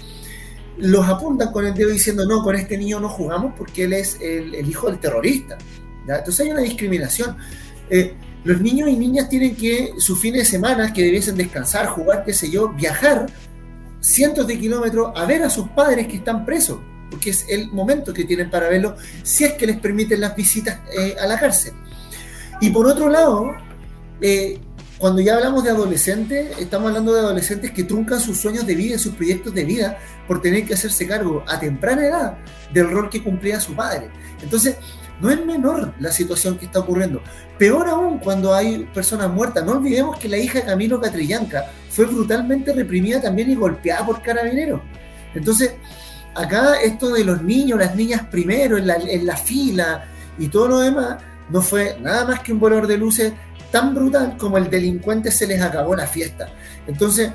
los apuntan con el dedo diciendo, no, con este niño no jugamos porque él es el, hijo del terrorista. Entonces hay una discriminación. Eh, los niños y niñas tienen que, sus fines de semana, que debiesen descansar, jugar, qué sé yo, viajar cientos de kilómetros a ver a sus padres que están presos, porque es el momento que tienen para verlo, si es que les permiten las visitas eh, a la cárcel. Y por otro lado, eh, cuando ya hablamos de adolescentes, estamos hablando de adolescentes que truncan sus sueños de vida sus proyectos de vida por tener que hacerse cargo a temprana edad del rol que cumplía su padre. Entonces, no es menor la situación que está ocurriendo. Peor aún cuando hay personas muertas. No olvidemos que la hija de Camilo Catrillanca fue brutalmente reprimida también y golpeada por carabineros. Entonces, acá esto de los niños, las niñas primero, en la, fila y todo lo demás, no fue nada más que un volador de luces tan brutal como el delincuente se les acabó la fiesta. Entonces,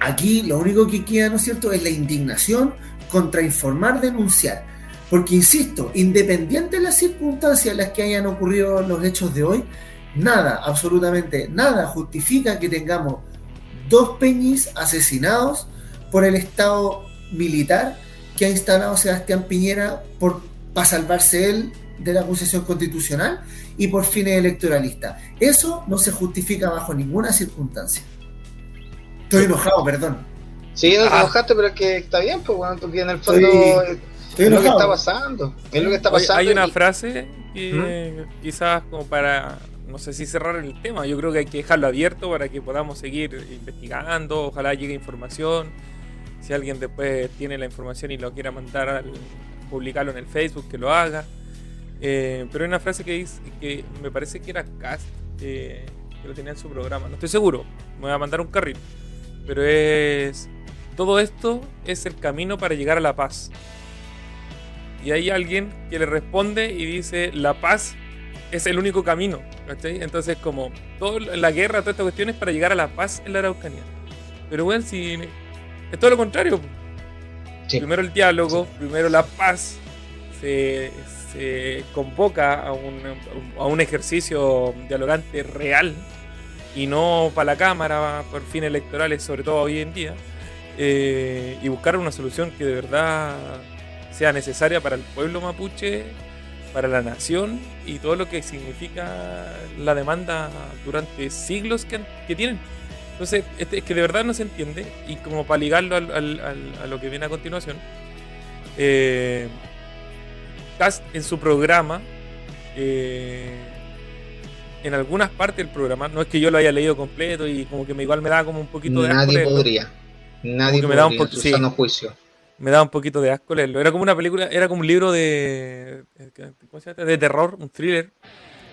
aquí lo único que queda, ¿no es cierto?, es la indignación contra informar, denunciar. Porque, insisto, independiente de las circunstancias en las que hayan ocurrido los hechos de hoy, nada, absolutamente nada justifica que tengamos dos peñis asesinados por el Estado militar que ha instalado Sebastián Piñera por, para salvarse él de la acusación constitucional y por fines electoralistas. Eso no se justifica bajo ninguna circunstancia. Estoy enojado, perdón. Sí, no te Ah. enojaste, pero es que está bien, pues, bueno, porque en el fondo Estoy- es Estoy lo que enojado. está pasando. Es lo que está pasando. hay una y- frase que quizás como para, no sé si cerrar el tema, yo creo que hay que dejarlo abierto para que podamos seguir investigando, ojalá llegue información, si alguien después tiene la información y lo quiera mandar, al, publicarlo en el Facebook, que lo haga. Eh, pero hay una frase que dice, que me parece que era Cast, eh, que lo tenía en su programa, no estoy seguro, me voy a mandar un carril, pero es, todo esto es el camino para llegar a la paz. Y hay alguien que le responde y dice, la paz es el único camino. ¿cachai? Entonces, como toda la guerra, toda esta cuestión es para llegar a la paz en la Araucanía. Pero bueno, si es todo lo contrario. Sí. Primero el diálogo, primero la paz. Se, se convoca a un, a un ejercicio dialogante real y no para la cámara, por fines electorales, sobre todo hoy en día. eh, y buscar una solución que de verdad sea necesaria para el pueblo mapuche, para la nación y todo lo que significa la demanda durante siglos que, tienen. Entonces, este- es que de verdad no se entiende y como para ligarlo al- al- al- a lo que viene a continuación, eh, Cast en su programa, eh, en algunas partes del programa, no es que yo lo haya leído completo y como que me, igual me da como un poquito de Nadie podría. Nadie que me da un podría, po- en su sí. juicio. Me daba un poquito de asco leerlo. Era como una película, era como un libro de. De terror, un thriller.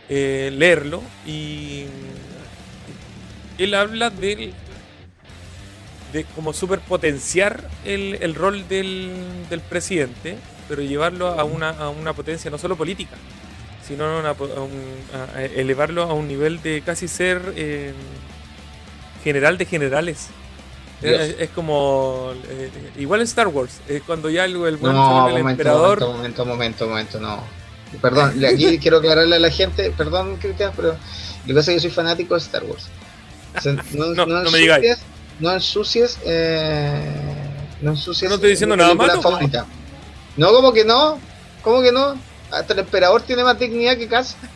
eh, leerlo. Y. Él habla del. de como superpotenciar el, el rol del, del presidente, pero llevarlo a una, a una potencia no solo política, sino a, un- elevarlo a un nivel de casi ser eh, general de generales. Es, es como. eh, igual en Star Wars, eh, cuando ya el, el buen No, el emperador. momento, momento, momento, momento, no. Perdón, aquí quiero aclararle a la gente, perdón, Cristian, pero lo que pasa es que yo soy fanático de Star Wars. O sea, no, No, no me digáis. No ensucies, eh, no ensucies. No estoy diciendo nada malo. favorita. No, como que no, como que no. Hasta el emperador tiene más dignidad que Cass.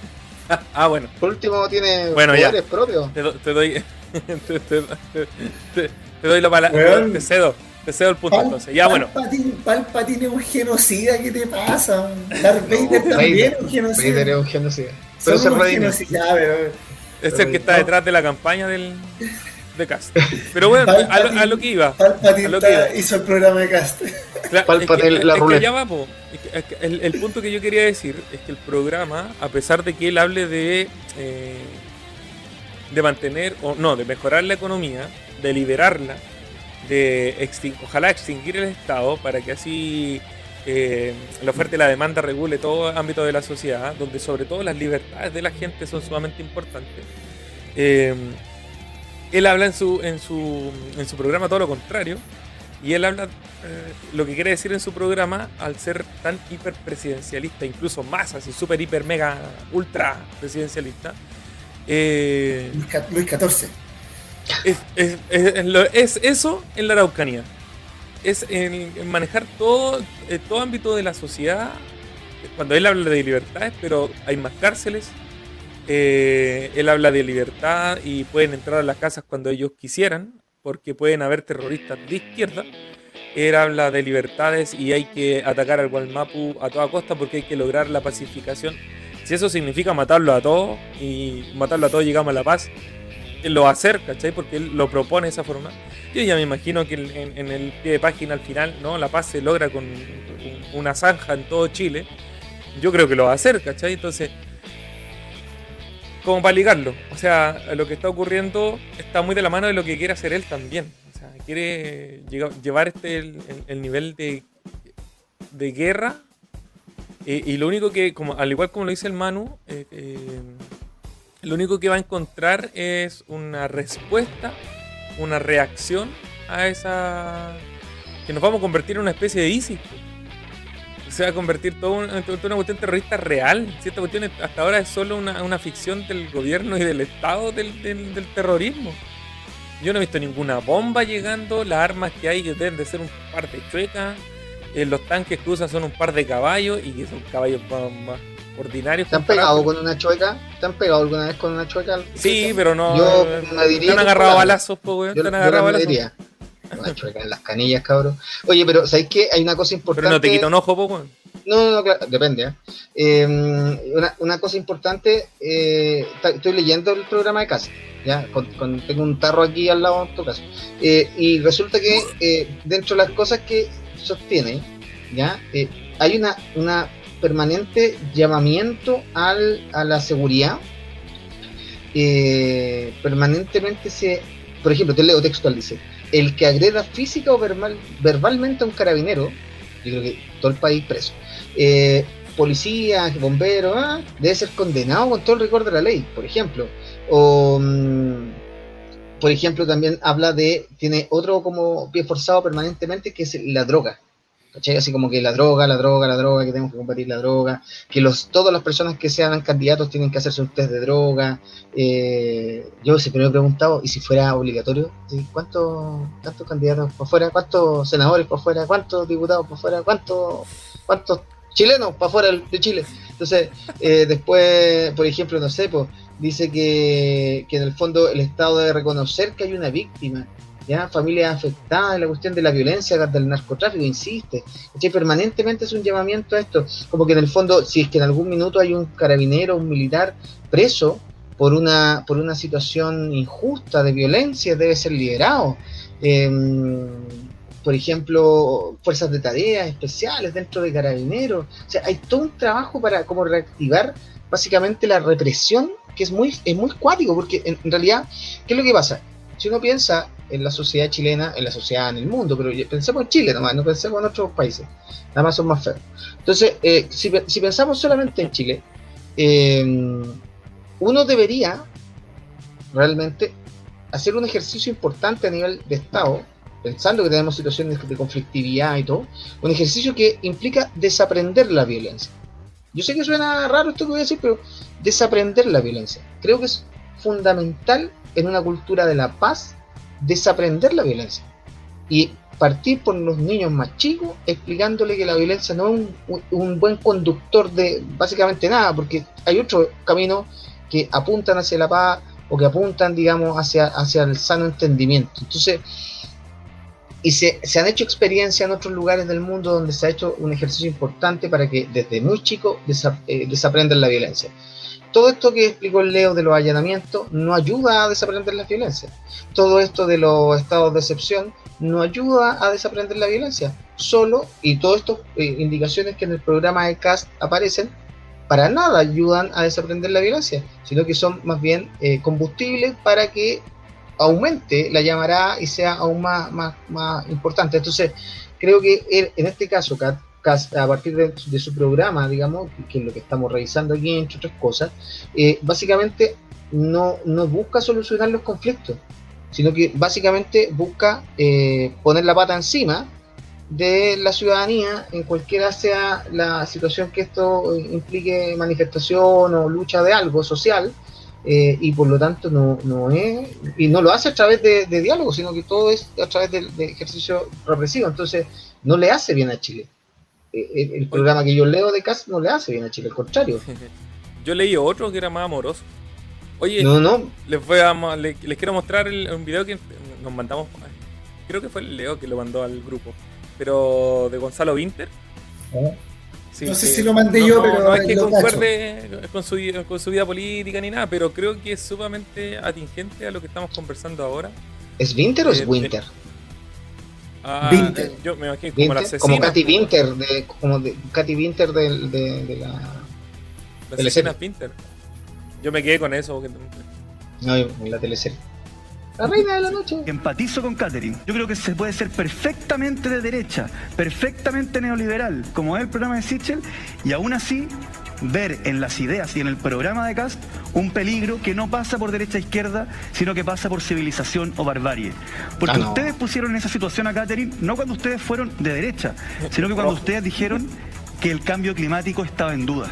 Ah, bueno, Por último, tiene Bueno, ya. poderes propios. te, do- te doy. te, te- te- doy la palabra. Te cedo. Te cedo el punto entonces. Ya, bueno. Palpatine, Palpatine es un genocida, ¿qué te pasa? Darth Vader también es un genocida. Vader es un genocida. Pero se redime. Es el que está No. detrás de la campaña del. de Cast. Pero bueno, a lo, a lo que iba. Palpatine A lo que iba. hizo el programa de cast. Claro, es que, la es que allá va, po. Es que- es que el, el punto que yo quería decir es que el programa, a pesar de que él hable de eh, de mantener o no, de mejorar la economía, de liberarla, de extin- ojalá extinguir el Estado para que así eh, la oferta y la demanda regule todo ámbito de la sociedad, donde sobre todo las libertades de la gente son sumamente importantes. Eh, él habla en su, en su, en su programa todo lo contrario. Y él habla eh, lo que quiere decir en su programa al ser tan hiperpresidencialista, incluso más así, super, hiper, mega, ultra presidencialista. Luis XIV. Es, es- eso en la Araucanía. Es en, manejar todo, eh, todo ámbito de la sociedad. Cuando él habla de libertades, pero hay más cárceles. eh, él habla de libertad y pueden entrar a las casas cuando ellos quisieran, porque pueden haber terroristas de izquierda. Él habla de libertades y hay que atacar al Gualmapu a toda costa porque hay que lograr la pacificación. Si eso significa matarlo a todos y matarlo a todos llegamos a la paz, lo hacer, ¿cachai? Porque él lo propone de esa forma. Yo ya me imagino que en, el pie de página al final, ¿no? La paz se logra con un- una zanja en todo Chile. Yo creo que lo va a hacer, ¿cachai? Entonces, como para ligarlo. O sea, lo que está ocurriendo está muy de la mano de lo que quiere hacer él también. O sea, quiere llevar este el, el- el nivel de, de guerra Y, y lo único que, como, al igual como lo dice el Manu, eh, eh, lo único que va a encontrar es una respuesta, una reacción a esa... que nos vamos a convertir en una especie de ISIS. Se va a convertir todo en toda una cuestión terrorista real. Si esta cuestión es- hasta ahora es solo una, una ficción del gobierno y del Estado del, del- del terrorismo. Yo no he visto ninguna bomba llegando, las armas que hay que deben de ser un par de chuecas, eh, los tanques que usan son un par de caballos y que son caballos más, más ordinarios. ¿Te han pegado con una chueca? ¿Te han pegado alguna vez con una chueca? Sí, pero no. Yo eh, me diría Te han agarrado balazos, po, weón. Te han agarrado la balazos. Una chueca en las canillas, cabrón. Oye, pero ¿sabéis qué? Hay una cosa importante. Pero no te quita un ojo, po, weón. No, no, no, claro, depende. ¿eh? Eh, una, una cosa importante, eh, estoy leyendo el programa de casa, ¿ya? Con- con- tengo un tarro aquí al lado en tu caso. Eh, y resulta que eh, dentro de las cosas que sostiene, ¿ya? Eh, hay una, una permanente llamamiento al, a la seguridad. Eh, permanentemente se, por ejemplo, te leo textual, dice, el que agreda física o verbal, verbalmente a un carabinero, yo creo que todo el país preso, eh, policía, bombero, ah, debe ser condenado con todo el rigor de la ley, por ejemplo. O, mm, por ejemplo, también habla de, tiene otro como pie forzado permanentemente que es la droga. Así como que la droga, la droga, la droga, que tenemos que combatir la droga, que los, todas las personas que sean candidatos tienen que hacerse un test de droga. Eh, yo siempre me he preguntado, ¿y si fuera obligatorio? ¿Cuántos, ¿Cuántos candidatos por fuera? ¿Cuántos senadores por fuera? ¿Cuántos diputados por fuera? ¿Cuántos, cuántos chilenos para fuera de Chile? Entonces, eh, después, por ejemplo, no sé, pues, dice que, que en el fondo el Estado debe reconocer que hay una víctima, ya familias afectadas la cuestión de la violencia, del narcotráfico, insiste. ¿cachai? Permanentemente es un llamamiento a esto, como que en el fondo, si es que en algún minuto hay un carabinero, un militar preso por una, por una situación injusta de violencia, debe ser liberado. Em, por ejemplo, fuerzas de tareas especiales dentro de carabineros. O sea, hay todo un trabajo para como reactivar básicamente la represión, que es muy, es muy cuático, porque en realidad, ¿qué es lo que pasa? Si uno piensa en la sociedad chilena, en la sociedad en el mundo, pero pensemos en Chile nomás, no pensemos en otros países, nada más son más feos. Entonces, eh, si pensamos solamente en Chile, eh, uno debería realmente hacer un ejercicio importante a nivel de Estado, pensando que tenemos situaciones de conflictividad y todo, un ejercicio que implica desaprender la violencia. Yo sé que suena raro esto que voy a decir, pero desaprender la violencia. Creo que es fundamental en una cultura de la paz desaprender la violencia. Y partir por los niños más chicos explicándole que la violencia no es un, un- buen conductor de básicamente nada, porque hay otros caminos que apuntan hacia la paz o que apuntan, digamos, hacia, hacia el sano entendimiento. Entonces, y se, se han hecho experiencias en otros lugares del mundo donde se ha hecho un ejercicio importante para que desde muy chico desa- eh, desaprendan la violencia. Todo esto que explicó el Leo de los allanamientos no ayuda a desaprender la violencia. Todo esto de los estados de excepción no ayuda a desaprender la violencia. Solo, y todas estas eh, indicaciones que en el programa de CAST aparecen, para nada ayudan a desaprender la violencia, sino que son más bien eh, combustibles para que aumente la llamará y sea aún más, más, más importante. Entonces, creo que él, en este caso, Kat, a partir de, su programa, digamos, que es lo que estamos revisando aquí, entre otras cosas, eh, básicamente no, busca solucionar los conflictos, sino que básicamente busca eh, poner la pata encima de la ciudadanía en cualquiera sea la situación que esto eh, implique manifestación o lucha de algo social, y por lo tanto no, no es, y no lo hace a través de, diálogo, sino que todo es a través de, de ejercicio represivo, entonces no le hace bien a Chile. Eh, El, el programa que yo leo de CAS no le hace bien a Chile, al contrario. Yo leí otro que era más amoroso. Oye, No, no, les, voy a les quiero mostrar el- un video que nos mandamos. Creo que fue el Leo que lo mandó al grupo. Pero de Gonzalo Winter. Sí, No sé que- si lo mandé no- yo, no- pero No es que concuerde con su, con su vida política ni nada, pero creo que es sumamente atingente a lo que estamos conversando ahora. ¿es Winter o Eh, es Winter? Ah, Winter. Yo me imagino como la Winter, asesina. como Katy Winter, de, como de Katy Winter del- de, de la... La asesina Winter. Yo me quedé con eso. porque- No, en la teleserie. La reina de la noche. Empatizo con Catherine. Yo creo que se puede ser perfectamente de derecha, perfectamente neoliberal, como es el programa de Sichel, y aún así ver en las ideas y en el programa de Cast un peligro que no pasa por derecha e izquierda, sino que pasa por civilización o barbarie. Porque Ah, no. ustedes pusieron en esa situación a Catherine no cuando ustedes fueron de derecha, sino que cuando ustedes dijeron que el cambio climático estaba en duda.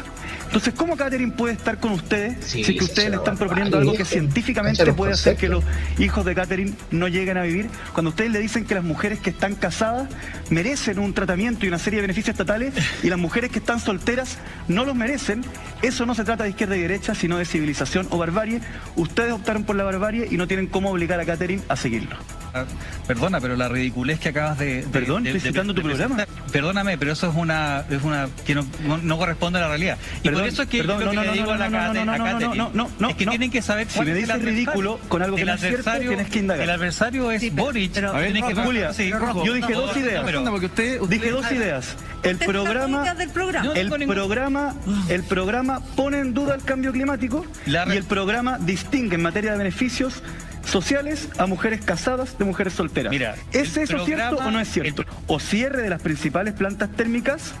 Entonces, ¿cómo Catherine puede estar con ustedes Sí, si es que ustedes le están proponiendo algo que científicamente puede hacer que los hijos de Catherine no lleguen a vivir? Cuando ustedes le dicen que las mujeres que están casadas merecen un tratamiento y una serie de beneficios estatales y las mujeres que están solteras no los merecen, eso no se trata de izquierda y derecha, sino de civilización o barbarie. Ustedes optaron por la barbarie y no tienen cómo obligar a Catherine a seguirlo. Ah, Perdona, pero la ridiculez que acabas de. de- Perdón, de- estoy de- citando tu de programa. Perdóname, pero eso es una. es una que no, no- no corresponde a la realidad. Y por eso es que perdón, no, no, no, digo no, a la no, no, no, no, no, Catherine no, no, no, es que no. tienen que saber Si me dices ridículo con algo que el no es cierto, tienes que indagar. El adversario es Boric. pero- A ver, que- Julia, sí, yo dije dos no, ideas. pero- porque usted, Dije dos ideas. El programa, crítica del programa. No, el tengo ningún- programa, el programa pone en duda el cambio climático y el programa distingue en materia de beneficios sociales a mujeres casadas de mujeres solteras. Mira, ¿Es eso programa- cierto o no es cierto? O cierre de las principales plantas térmicas,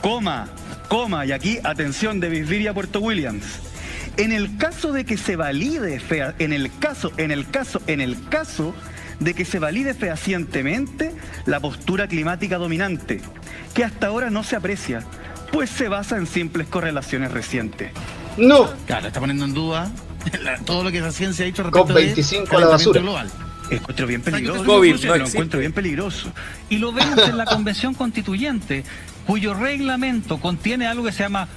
coma, coma, y aquí atención de Bisbiria Puerto Williams. En el caso de que se valide fea, en el caso, en el caso, en el caso de que se valide fehacientemente la postura climática dominante, que hasta ahora no se aprecia, pues se basa en simples correlaciones recientes. No. Claro, está poniendo en duda la- todo lo que la ciencia ha dicho COP respecto 25 de a la basura. global. Encuentro bien peligroso. COVID, no lo encuentro bien peligroso. Y lo vemos en la Convención Constituyente, cuyo reglamento contiene algo que se llama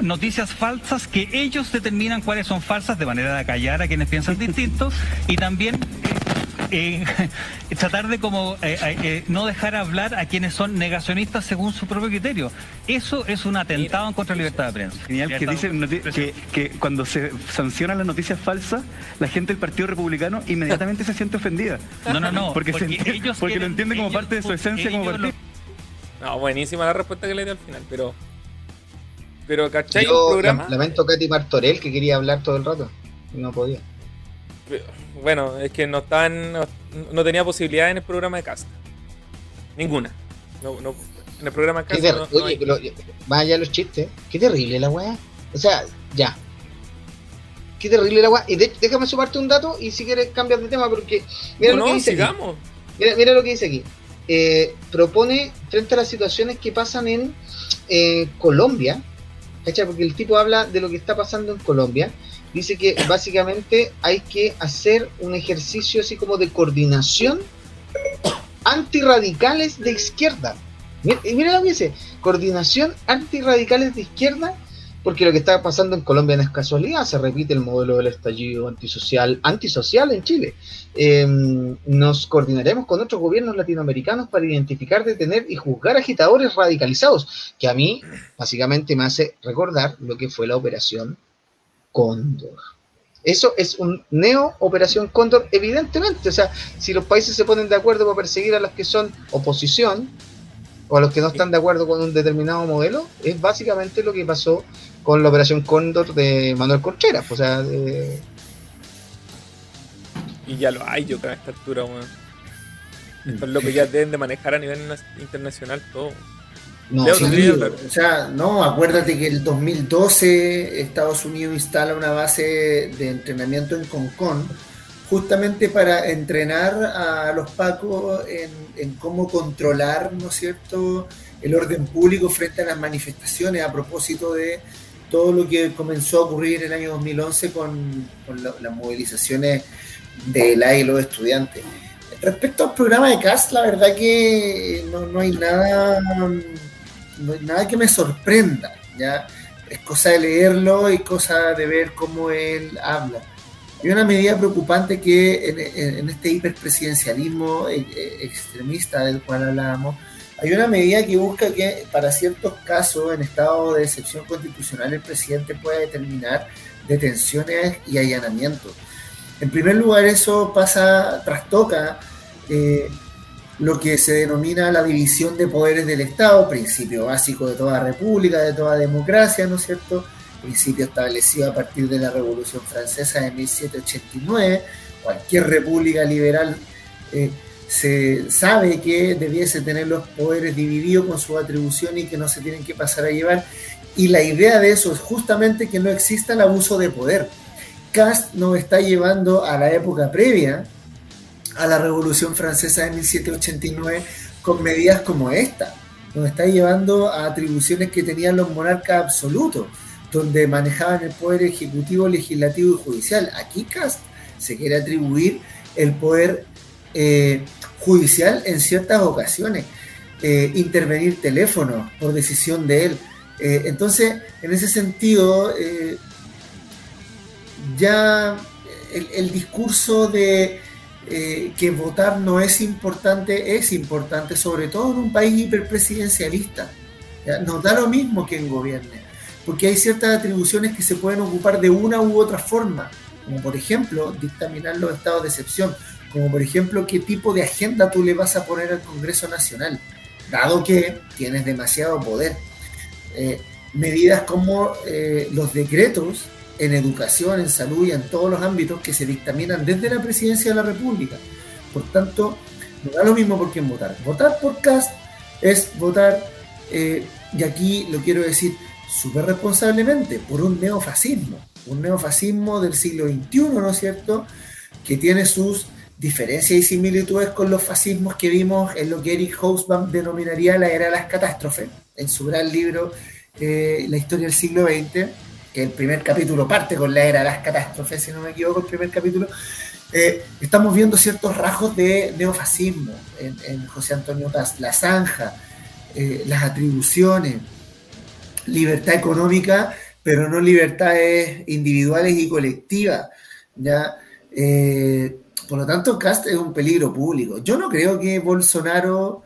noticias falsas que ellos determinan cuáles son falsas de manera de acallar a quienes piensan distinto y también eh, tratar de como eh, eh, no dejar hablar a quienes son negacionistas según su propio criterio. Eso es un atentado en contra la libertad de prensa. Genial que dicen cuando se sancionan las noticias falsas, la gente del Partido Republicano inmediatamente se siente ofendida. No, no, no. Porque, se enti- ellos porque lo quieren- entiende como ellos- parte de su esencia como partido. No, buenísima la respuesta que le dio al final, pero. Pero, ¿cachai? Yo un programa. lam- lamento Katy Martorell que quería hablar todo el rato. y No podía. Bueno, es que no estaban. No, no tenía posibilidad en el programa de cast. Ninguna. No, no, en el programa de ter- no, Oye, hay. pero de los chistes. Qué terrible la weá. O sea, ya. Qué terrible la weá. Y de- déjame sumarte un dato y si quieres cambiar de tema porque mira No, lo que no, dice aquí. sigamos. Mira, mira lo que dice aquí. Eh, propone, frente a las situaciones que pasan en Colombia, ¿cachai? porque el tipo habla de lo que está pasando en Colombia, dice que básicamente hay que hacer un ejercicio así como de coordinación antirradicales de izquierda. Y mira lo que dice, coordinación antirradicales de izquierda, porque lo que está pasando en Colombia no es casualidad, se repite el modelo del estallido antisocial, antisocial en Chile. Eh, nos coordinaremos con otros gobiernos latinoamericanos para identificar, detener y juzgar agitadores radicalizados, que a mí básicamente me hace recordar lo que fue la operación Cóndor. Eso es un neo operación Cóndor, evidentemente. O sea, si los países se ponen de acuerdo para perseguir a los que son oposición o a los que no están de acuerdo con un determinado modelo, es básicamente lo que pasó con la operación Cóndor de Manuel Contreras. O sea, de- Y ya lo hay, yo creo, a esta altura, weón. Estos locos ya deben de manejar a nivel internacional todo. no, sí. O sea, no, acuérdate que el 2012 Estados Unidos instala una base de entrenamiento en Concón, justamente para entrenar a los pacos en, en cómo controlar, ¿no es cierto?, el orden público frente a las manifestaciones a propósito de todo lo que comenzó a ocurrir en el año 2011 con, con la- las movilizaciones de la y los estudiantes. Respecto al programa de CAST, la verdad que no, no hay nada no hay nada que me sorprenda, ¿ya? Es cosa de leerlo y cosa de ver cómo él habla. Hay una medida preocupante que en, en- en este hiperpresidencialismo eh, eh, extremista del cual hablábamos, hay una medida que busca que para ciertos casos en estado de excepción constitucional el presidente pueda determinar detenciones y allanamientos. En primer lugar, eso pasa, trastoca eh, lo que se denomina la división de poderes del Estado, principio básico de toda república, de toda democracia, ¿no es cierto? Principio establecido a partir de la Revolución Francesa de 1789, cualquier república liberal eh, se sabe que debiese tener los poderes divididos con su atribución y que no se tienen que pasar a llevar. Y la idea de eso es justamente que no exista el abuso de poder. Cast nos está llevando a la época previa a la Revolución Francesa de 1789 con medidas como esta. Nos está llevando a atribuciones que tenían los monarcas absolutos, donde manejaban el poder ejecutivo, legislativo y judicial. Aquí Cast se quiere atribuir el poder eh, judicial en ciertas ocasiones, eh, intervenir teléfono por decisión de él. Eh, entonces, en ese sentido, ya el, discurso de que votar no es importante, es importante, sobre todo en un país hiperpresidencialista. Nos da lo mismo que en gobierne, porque hay ciertas atribuciones que se pueden ocupar de una u otra forma, como por ejemplo dictaminar los estados de excepción, como por ejemplo qué tipo de agenda tú le vas a poner al Congreso Nacional, dado que tienes demasiado poder. Eh, medidas como eh, los decretos en educación, en salud y en todos los ámbitos que se dictaminan desde la presidencia de la República. Por tanto, no da lo mismo por quién votar. Votar por CAST es votar, eh, y aquí lo quiero decir súper responsablemente, por un neofascismo. Un neofascismo del siglo XXI, ¿no es cierto? Que tiene sus diferencias y similitudes con los fascismos que vimos en lo que Eric Hobsbawm denominaría la era de las catástrofes, en su gran libro eh, La historia del siglo XX, que el primer capítulo parte con la era de las catástrofes, si no me equivoco, el primer capítulo, eh, estamos viendo ciertos rasgos de neofascismo en, José Antonio Paz, la zanja, eh, las atribuciones, libertad económica, pero no libertades individuales y colectivas. ¿ya? Por lo tanto, Cast es un peligro público. Yo no creo que Bolsonaro,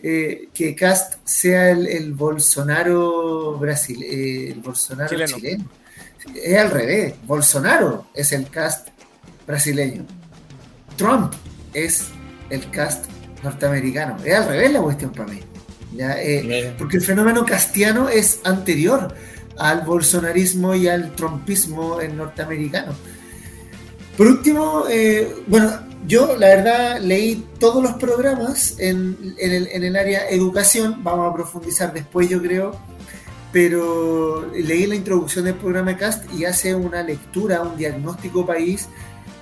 eh, que Cast sea el, Bolsonaro Brasil, eh, el Bolsonaro chileno. Es al revés. Bolsonaro es el Cast brasileño. Trump es el Cast norteamericano. Es al revés la cuestión para mí. Eh, porque el fenómeno castiano es anterior al bolsonarismo y al trumpismo en norteamericano. Por último, eh, bueno, yo la verdad leí todos los programas en, el, área educación, vamos a profundizar después yo creo, pero leí la introducción del programa CAST y hace una lectura, un diagnóstico país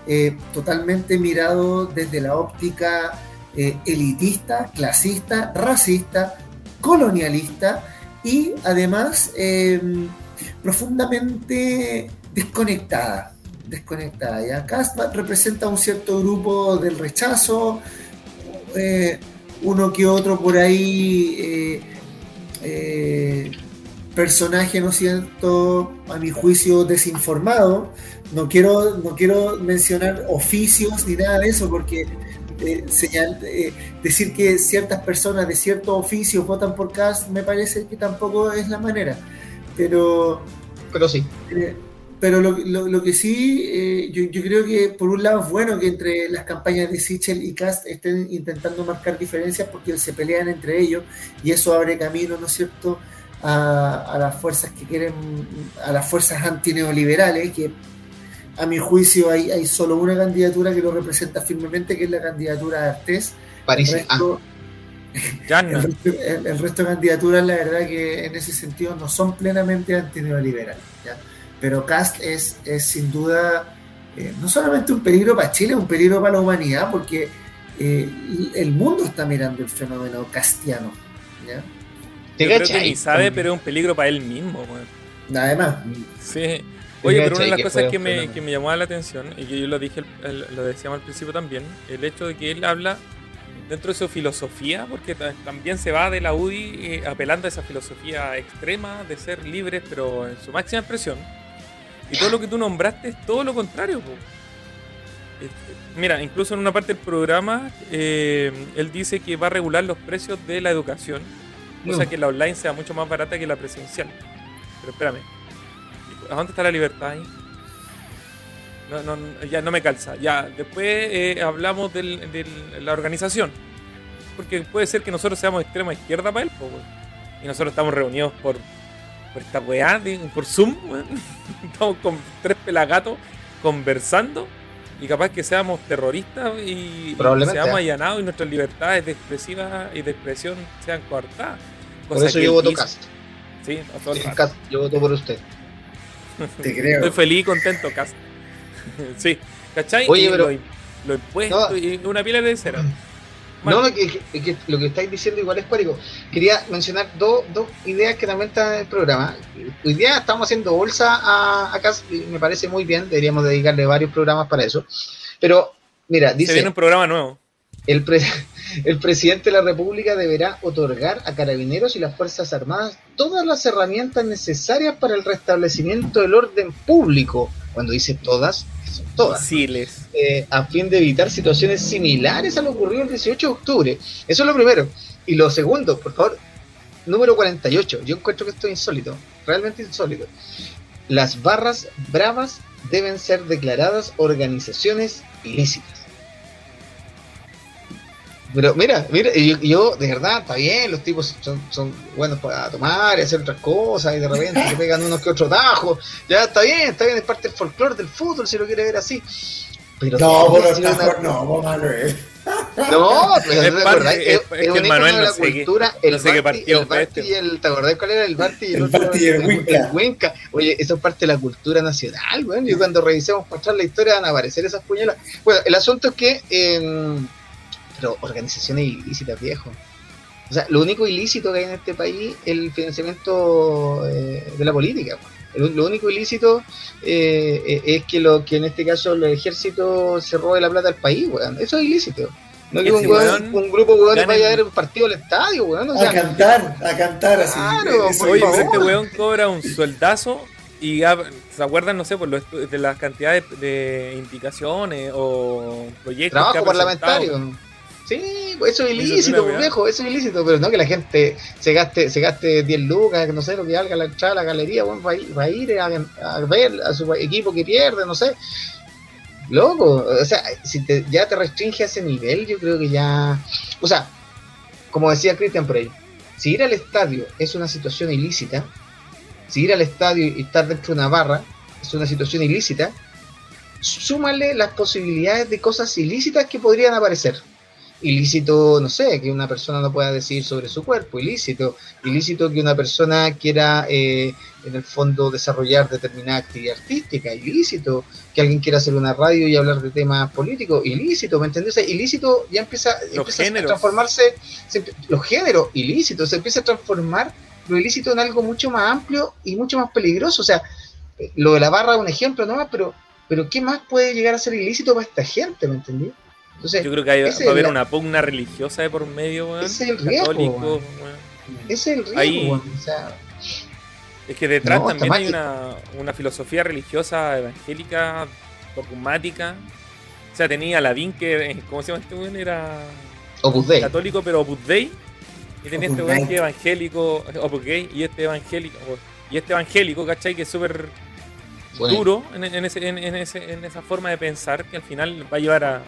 eh, totalmente mirado desde la óptica eh, elitista, clasista, racista, colonialista y además profundamente desconectada desconectada. Y acá representa un cierto grupo del rechazo, eh, uno que otro por ahí, eh, eh, personaje, ¿no es cierto?, a mi juicio desinformado. No quiero, no quiero mencionar oficios ni nada de eso, porque señal, decir que ciertas personas de ciertos oficios votan por CAS me parece que tampoco es la manera. Pero, pero sí pero lo, lo, que sí, eh, yo, yo, creo que por un lado es bueno que entre las campañas de Sichel y Cast estén intentando marcar diferencias porque se pelean entre ellos y eso abre camino, ¿no es cierto?, a, a las fuerzas que quieren, a las fuerzas antineoliberales, que a mi juicio hay, hay solo una candidatura que lo representa firmemente, que es la candidatura de Artés. París. El resto, ah. el, resto, de candidaturas, la verdad que en ese sentido no son plenamente antineoliberales. ¿ya? Pero Cast es, es sin duda eh, no solamente un peligro para Chile, un peligro para la humanidad, porque eh, el mundo está mirando el fenómeno castiano. ¿ya? Yo creo que ni sabe, pero es un peligro para él mismo. Además. Sí. Oye, pero una de las cosas que me, que me, llamó la atención, y que yo lo dije, lo decíamos al principio también, el hecho de que él habla dentro de su filosofía, porque también se va de la UDI eh, apelando a esa filosofía extrema de ser libres, pero en su máxima expresión y todo lo que tú nombraste es todo lo contrario. Mira, incluso en una parte del programa, eh, él dice que va a regular los precios de la educación, o sea que la online sea mucho más barata que la presencial. Pero espérame, ¿a dónde está la libertad ahí? No, no, ya no me calza. Ya, después eh, hablamos de la organización. Porque puede ser que nosotros seamos extrema izquierda para él, y nosotros estamos reunidos por por esta weá, por Zoom, Estamos con tres pelagatos conversando y capaz que seamos terroristas y, seamos allanados y nuestras libertades de expresiva y de expresión sean coartadas. Por eso que yo voto hizo. Cast. Sí, a todo el rato. Cast, Yo voto por usted. Te creo. Estoy feliz y contento, Cast. sí, ¿cachai? Oye, Y pero- Lo, lo impuesto No. y una pila de cera. No, lo que, lo que estáis diciendo igual es cuático. Quería mencionar dos dos ideas que también están en el programa. Hoy día estamos haciendo bolsa a, a y me parece muy bien. Deberíamos dedicarle varios programas para eso. Pero, mira, Se dice... viene un programa nuevo. El, pre- el presidente de la República deberá otorgar a carabineros y las Fuerzas Armadas todas las herramientas necesarias para el restablecimiento del orden público. Cuando dice todas, son todas. Eh, a fin de evitar situaciones similares a lo ocurrido el 18 de octubre. Eso es lo primero. Y lo segundo, por favor, número 48. Yo encuentro que esto es insólito, realmente insólito. Las barras bravas deben ser declaradas organizaciones ilícitas. Pero mira, mira, yo, yo, de verdad, está bien, los tipos son, son buenos para tomar y hacer otras cosas y de repente se pegan unos que otros tajos. Ya está bien, está bien, es parte del folclore del fútbol si lo quiere ver así. Pero No, ser los una- tajos no, vos, Manuel. No, pero Es ¿te parte- acordás? es- Es, que un el Manuel de no la qué- cultura. no El sé qué Barty, partido el Barty este. y el. ¿Te acordás cuál era el Barty y el, El? Barty y el Winca. Winca. Oye, eso es parte de la cultura nacional, weón. Y cuando revisemos para atrás la historia van a aparecer esas puñalas. Bueno, el asunto es que. eh, pero organizaciones ilícitas, viejo. O sea, lo único ilícito que hay en este país es el financiamiento eh, de la política. weón. El- Lo único ilícito eh, eh, es que lo que en este caso el ejército se robe la plata al país, weón. Eso es ilícito. No que un, weón- weón un grupo ganen- vaya a ver un partido al estadio, weón. O A cantar, a cantar así. Claro, por Oye, pero este weón cobra un sueldazo y ya, ¿se acuerdan, no sé, por los de las cantidades de indicaciones o proyectos que trabajo presentado? Sí, eso es Eso ilícito, weá. viejo, eso es ilícito, pero no que la gente se gaste, se gaste 10 lucas, que no sé lo que valga la entrada la galería, bueno, va, a ir, va a ir a, a ver a su equipo que pierde, no sé. Loco, o sea, si te- ya te restringe a ese nivel, yo creo que ya. O sea, como decía Cristian por ahí, si ir al estadio es una situación ilícita, si ir al estadio y estar dentro de una barra es una situación ilícita, súmale las posibilidades de cosas ilícitas que podrían aparecer. Ilícito, no sé, que una persona no pueda decidir sobre su cuerpo, ilícito, ilícito que una persona quiera eh, en el fondo desarrollar determinada actividad artística, ilícito, que alguien quiera hacer una radio y hablar de temas políticos, ilícito, ¿me? O sea, ilícito ya empieza, empieza a transformarse, se los géneros ilícitos, se empieza a transformar lo ilícito en algo mucho más amplio y mucho más peligroso. O sea, eh, lo de la barra es un ejemplo nomás, pero, pero ¿qué más puede llegar a ser ilícito para esta gente, ¿me entendí? Entonces, Yo creo que hay- va a haber la- una pugna religiosa de por medio, weón. Es el riesgo, Católico, weón. es el riesgo, Ahí- weón. O sea, Es que detrás No, también hay una, una filosofía religiosa evangélica, dogmática. O sea, tenía Ladín que, eh, ¿cómo se llama este weón? Era Opus Dei. católico, pero Opus Dei. Y tenía este weón Dei. que es evangélico, Opus Gay, y este evangélico, y este evangélico, ¿cachai? Que es súper Bueno, duro en, en ese, en, en ese- en esa forma de pensar que al final va a llevar a,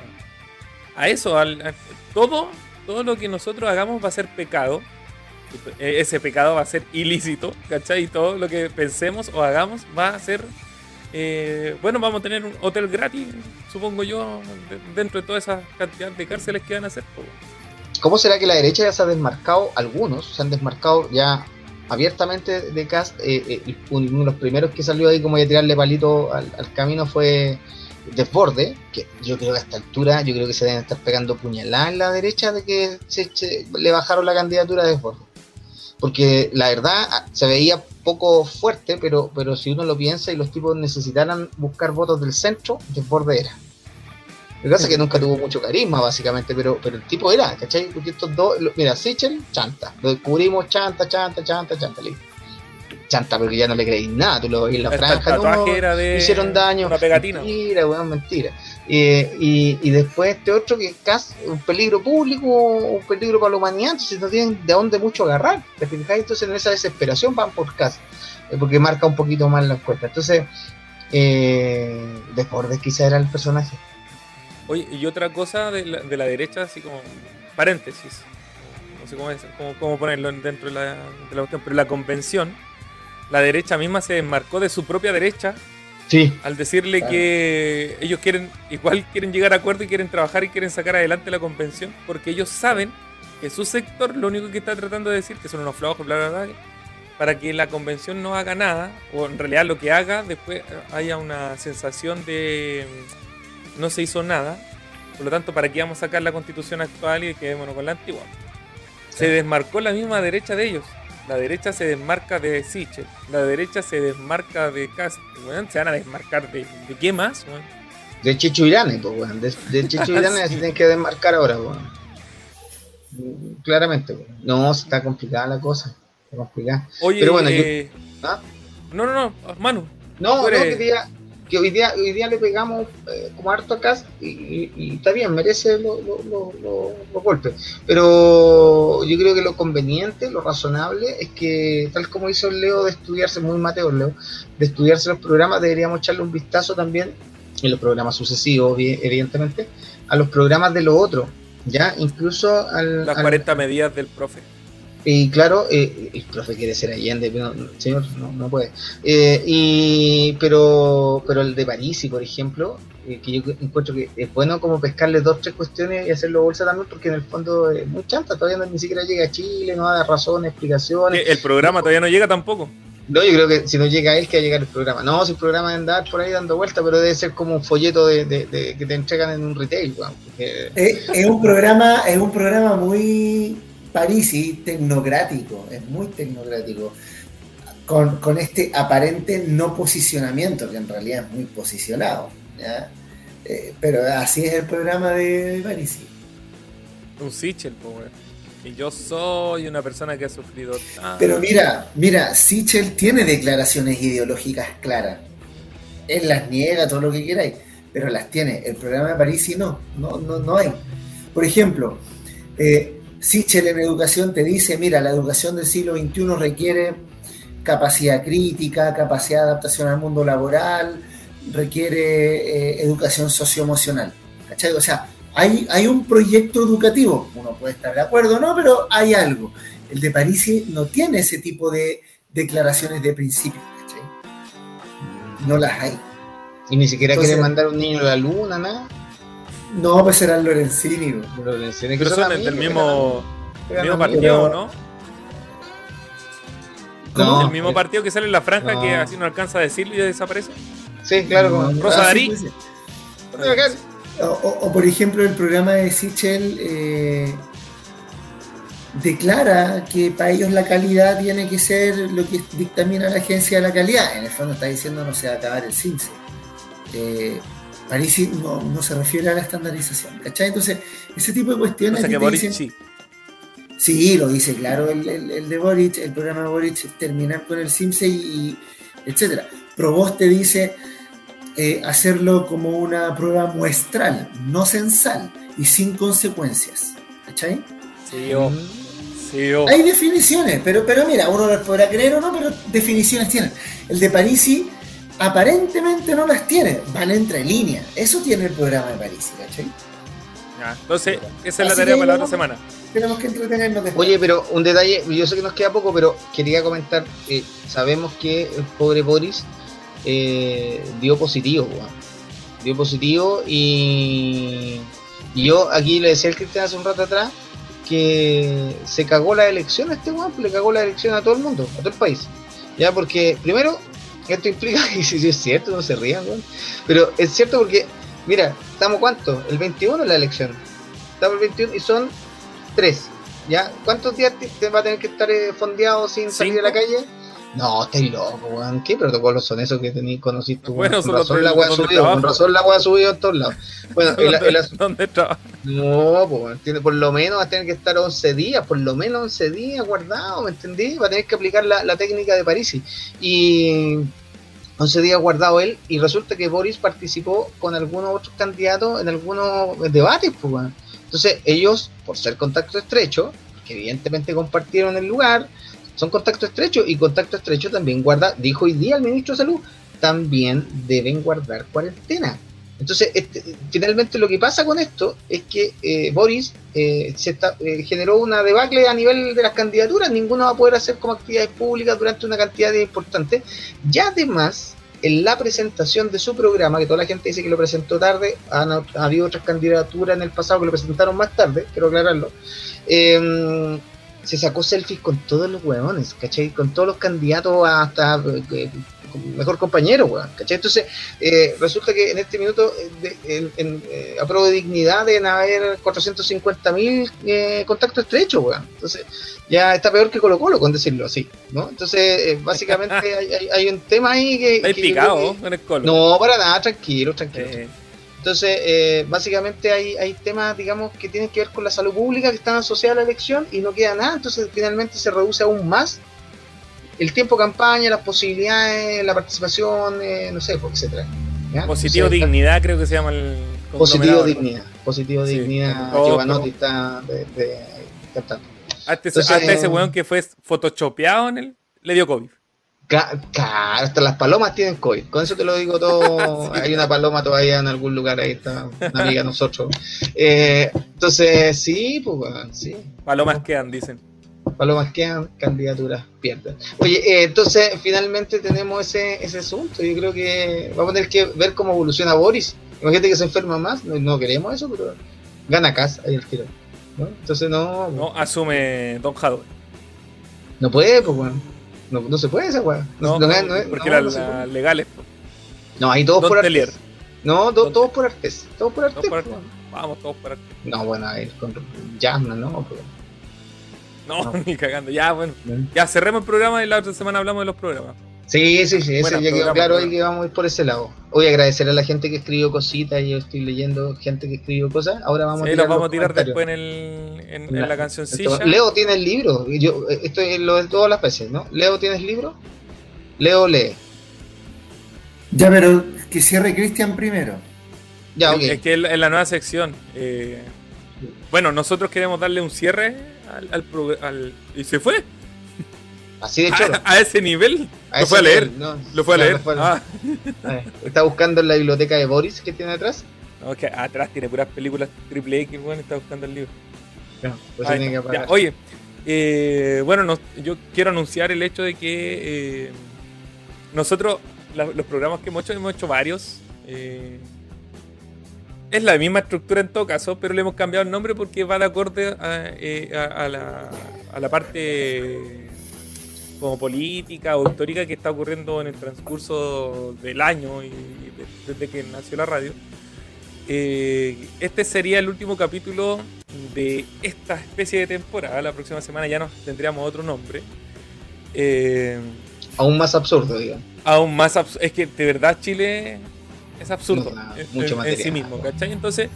a eso, al, todo, todo lo que nosotros hagamos va a ser pecado. E- Ese pecado va a ser ilícito, ¿cachai? Y todo lo que pensemos o hagamos va a ser... eh, bueno, vamos a tener un hotel gratis, supongo yo, de- dentro de toda esa cantidad de cárceles que van a hacer. ¿Cómo será que la derecha ya se ha desmarcado? Algunos se han desmarcado ya abiertamente de Cast. eh, eh, uno de los primeros que salió ahí como de tirarle palito al, al camino fue Desborde, que yo creo que a esta altura, yo creo que se deben estar pegando puñaladas en la derecha de que se, se- le bajaron la candidatura a Desborde. Porque la verdad ah, se veía poco fuerte, pero, pero si uno lo piensa y los tipos necesitaran buscar votos del centro, Desborde era. Lo que pasa es que nunca tuvo mucho carisma, básicamente, pero, pero el tipo era, ¿cachai? Porque estos dos, mira, Sichel, chanta. Lo descubrimos, chanta, chanta, chanta, chanta. listo. Chanta, porque ya no le creéis nada, tú lo en la franja, no, de hicieron daño. una pegatina. Mentira, weón, mentira. Eh, y, y después este otro que es casi un peligro público, un peligro para la humanidad, entonces no tienen de dónde mucho agarrar. ¿Te fijáis? Entonces en esa desesperación van por casa, eh, porque marca un poquito más la encuesta. Entonces, eh, Desbordes quizá era el personaje. Oye, y otra cosa de la, de la derecha, así como paréntesis, no sé cómo, es- cómo- cómo ponerlo dentro de la, de la cuestión, pero la convención, la derecha misma se desmarcó de su propia derecha Sí. Al decirle Claro. que ellos quieren, igual quieren llegar a acuerdo y quieren trabajar y quieren sacar adelante la convención, porque ellos saben que su sector lo único que está tratando de decir, que son unos flojos, bla, bla, bla, para que la convención no haga nada, o en realidad lo que haga, después haya una sensación de mm, no se hizo nada. Por lo tanto, ¿para qué vamos a sacar la constitución actual y quedémonos con la antigua? Se desmarcó la misma derecha de ellos. La derecha se desmarca de Sichel. La derecha se desmarca de Cast. Weón, se van a desmarcar de, de qué más, weón? De Chicho Irane, pues, weón. De, de Chicho Irane se tienen que desmarcar ahora, weón. Claramente, weón. No, está complicada la cosa. Está complicada. Oye, Pero bueno, yo- eh, ¿Ah? no, no, no, Manu. No, no, eres- que, hoy, día, hoy día le pegamos eh, como harto acá y, y- y está bien, merece los lo, lo- lo- golpes. Pero yo creo que lo conveniente, lo razonable es que, tal como hizo el Leo de estudiarse, muy Mateo Leo, de estudiarse los programas, deberíamos echarle un vistazo también en los programas sucesivos, evi- evidentemente, a los programas de los otros. Ya, incluso al, Las al- 40 medidas del profe. Y claro, eh, el profe quiere ser Allende, pero no, señor, no, no puede. Eh, y, pero, pero el de París, por ejemplo, eh, que yo encuentro que es bueno como pescarle dos, tres cuestiones y hacerlo bolsa también, porque en el fondo es muy chanta, todavía no, ni siquiera llega a Chile, no da razones, explicaciones. El programa todavía no llega tampoco. No, yo creo que si no llega él, que va a llegar el programa. No, si el programa de andar por ahí dando vueltas, pero debe ser como un folleto de, de- de- que te entregan en un retail, porque- Es, es un programa, es un programa muy parisi, tecnocrático, es muy tecnocrático. Con, con este aparente no posicionamiento, que en realidad es muy posicionado. ¿ya? Eh, pero así es el programa de Parisi. Un Sichel, po, weón. Y yo soy una persona que ha sufrido tanto. Pero mira, mira, Sichel tiene declaraciones ideológicas claras. Él las niega, todo lo que queráis, pero las tiene. El programa de Parisi no, no, no, no hay. Por ejemplo, eh, Sichel en educación te dice, mira, la educación del siglo XXI requiere capacidad crítica, capacidad de adaptación al mundo laboral, requiere eh, educación socioemocional. ¿Cachai? O sea, hay, hay un proyecto educativo, uno puede estar de acuerdo o no, pero hay algo. El de Parisi no tiene ese tipo de declaraciones de principio, ¿cachai? No las hay. y ni siquiera Entonces- quiere mandar un niño a la luna, nada. No, pues será Lorenzini. bro. Pero son del eran mismo, eran mismo partido, ¿no? No, el mismo partido que sale en la franja no. que así no alcanza a decirlo y ya desaparece. Sí, claro, como No, Rosa Darí. sí, puede ser. O, o- o, por ejemplo, el programa de Sichel eh, declara que para ellos la calidad tiene que ser lo que dictamina la agencia de la calidad. En el fondo está diciendo no se va a acabar el CINCE. Eh, Parisi no, se refiere a la estandarización. ¿cachai? Entonces, ese tipo de O cuestiones sea que Boric dicen- sí. Sí, lo dice claro el, el- el de Boric, el programa de Boric, terminar con el CIMSE y, y etcétera. Provost te dice eh, hacerlo como una prueba muestral, no censal y sin consecuencias. ¿Cachai? Sí, yo. Sí, yo. Hay definiciones, pero, pero mira, uno las podrá creer o no, pero definiciones tienen. El de Parisi aparentemente no las tiene, van entre líneas. Eso tiene el programa de Parisi, ¿cachai? Ya, Entonces, esa es la Así tarea para la otra semana. Tenemos que entretenernos después. Oye, pero un detalle, yo sé que nos queda poco, pero quería comentar, eh, sabemos que el pobre Boris eh, dio positivo, dio positivo y, y yo aquí le decía al Cristian hace un rato atrás que se cagó la elección a este weón, le cagó la elección a todo el mundo, a todo el país. Ya, porque primero, esto implica, y si es cierto, no se rían, weón, pero es cierto porque, mira, ¿estamos cuánto? El 21 es la elección. Estamos el 21 y son tres. ¿Ya? ¿Cuántos días te, va a tener que estar eh, fondeado sin salir a la calle? No, estáis loco, weón. ¿Qué protocolos son esos que tení, conociste? weón? Bueno, con razón la weá subido, con razón la weá subido en todos lados. Bueno, el, el asunto- ¿Dónde trabaja? no, pues, tiene, por lo menos va a tener que estar 11 días, por lo menos 11 días guardado, ¿me entendí? Va a tener que aplicar la, la técnica de Parisi. Y 11 días guardado él, y resulta que Boris participó con algunos otros candidatos en algunos debates, pues, weón. Entonces, ellos, por ser contacto estrecho, que evidentemente compartieron el lugar, son contacto estrecho, y contacto estrecho también guarda, dijo hoy día el ministro de Salud, también deben guardar cuarentena. Entonces, este, finalmente lo que pasa con esto es que eh, Boris eh, se está, eh, generó una debacle a nivel de las candidaturas, ninguno va a poder hacer como actividades públicas durante una cantidad de importante, y además en la presentación de su programa, que toda la gente dice que lo presentó tarde, han, ha habido otras candidaturas en el pasado que lo presentaron más tarde, quiero aclararlo, eh, se sacó selfies con todos los huevones, ¿cachai? Con todos los candidatos hasta eh, mejor compañero, weón, ¿cachai? Entonces, eh, resulta que en este minuto, eh, de, en, en, eh, a prueba de dignidad, deben haber 450 mil eh, contactos estrechos, weón. Entonces, ya está peor que Colo Colo, con decirlo así, ¿no? Entonces, básicamente hay, hay, hay, un tema ahí que... ¿Estáis picado con el Colo? No, para nada, tranquilo, tranquilo. Eh. Entonces, eh, básicamente hay, hay temas, digamos, que tienen que ver con la salud pública que están asociados a la elección y no queda nada, entonces finalmente se reduce aún más el tiempo de campaña, las posibilidades, la participación, eh, no sé, etcétera. ¿ya? Positivo dignidad, creo que se llama el. Positivo dignidad, positivo sí. dignidad. Giovanotti está de, de, cantando. Hasta, Entonces, hasta ese weón que fue photoshopeado en él, le dio COVID. Claro, hasta las palomas tienen COVID. Con eso te lo digo todo. Hay una paloma todavía en algún lugar ahí, está una amiga de nosotros. Eh, entonces, sí, pues, bueno, sí. Palomas quedan, dicen. Palomas quedan, candidaturas pierden. Oye, eh, entonces finalmente tenemos ese, ese asunto. Yo creo que vamos a tener que ver cómo evoluciona Boris. Imagínate que se enferma más. No, no queremos eso, pero gana casa ahí el tiro. ¿no? Entonces no. No asume Don Jadwe. No puede, pues, bueno. No, no se puede esa weá. No, no, no, porque no, las la legales. No, ahí todos Don por Artes. No, do, todos por Artes. Todos por Artes. Por Artes. Vamos, todos por Artes. No, bueno, ahí con Jasmine, ¿no? Pero... No, no, ni cagando. Ya, bueno. Ya cerremos el programa y la otra semana hablamos de los programas. Sí, sí, sí, ese ya quedó claro ahí que vamos a ir por ese lado. Voy a agradecer a la gente que escribió cositas, y yo estoy leyendo gente que escribió cosas. Ahora vamos sí, a tirar vamos a tirar después en, el, en, la, en la cancioncilla. Leo tiene el libro, yo esto es lo de todas las veces, ¿no? Leo tienes libro, Leo lee. Ya, pero que cierre Cristian primero. Ya, ok. Es que en la nueva sección. Eh, bueno, nosotros queremos darle un cierre al, al, al y se fue. Así de hecho. A, a, ese nivel. A lo fue a leer. No, lo fue a leer. Fue a... Ah. Está buscando en la biblioteca de Boris que tiene atrás. No, que atrás tiene puras películas triple X, bueno, está buscando el libro. No, pues Ay, tiene no. que ya, oye, eh, bueno, no, yo quiero anunciar el hecho de que eh, nosotros, la, los programas que hemos hecho, hemos hecho varios. Eh, es la misma estructura en todo caso, pero le hemos cambiado el nombre porque va de acorde a, eh, a, a, la, a la parte como política o histórica que está ocurriendo en el transcurso del año y desde que nació la radio. Eh, este sería el último capítulo de esta especie de temporada. La próxima semana ya nos tendríamos otro nombre. Eh, aún más absurdo, digamos. Aún más absurdo. Es que de verdad Chile es absurdo no, no, mucho en, en sí mismo, ¿cachai? Entonces,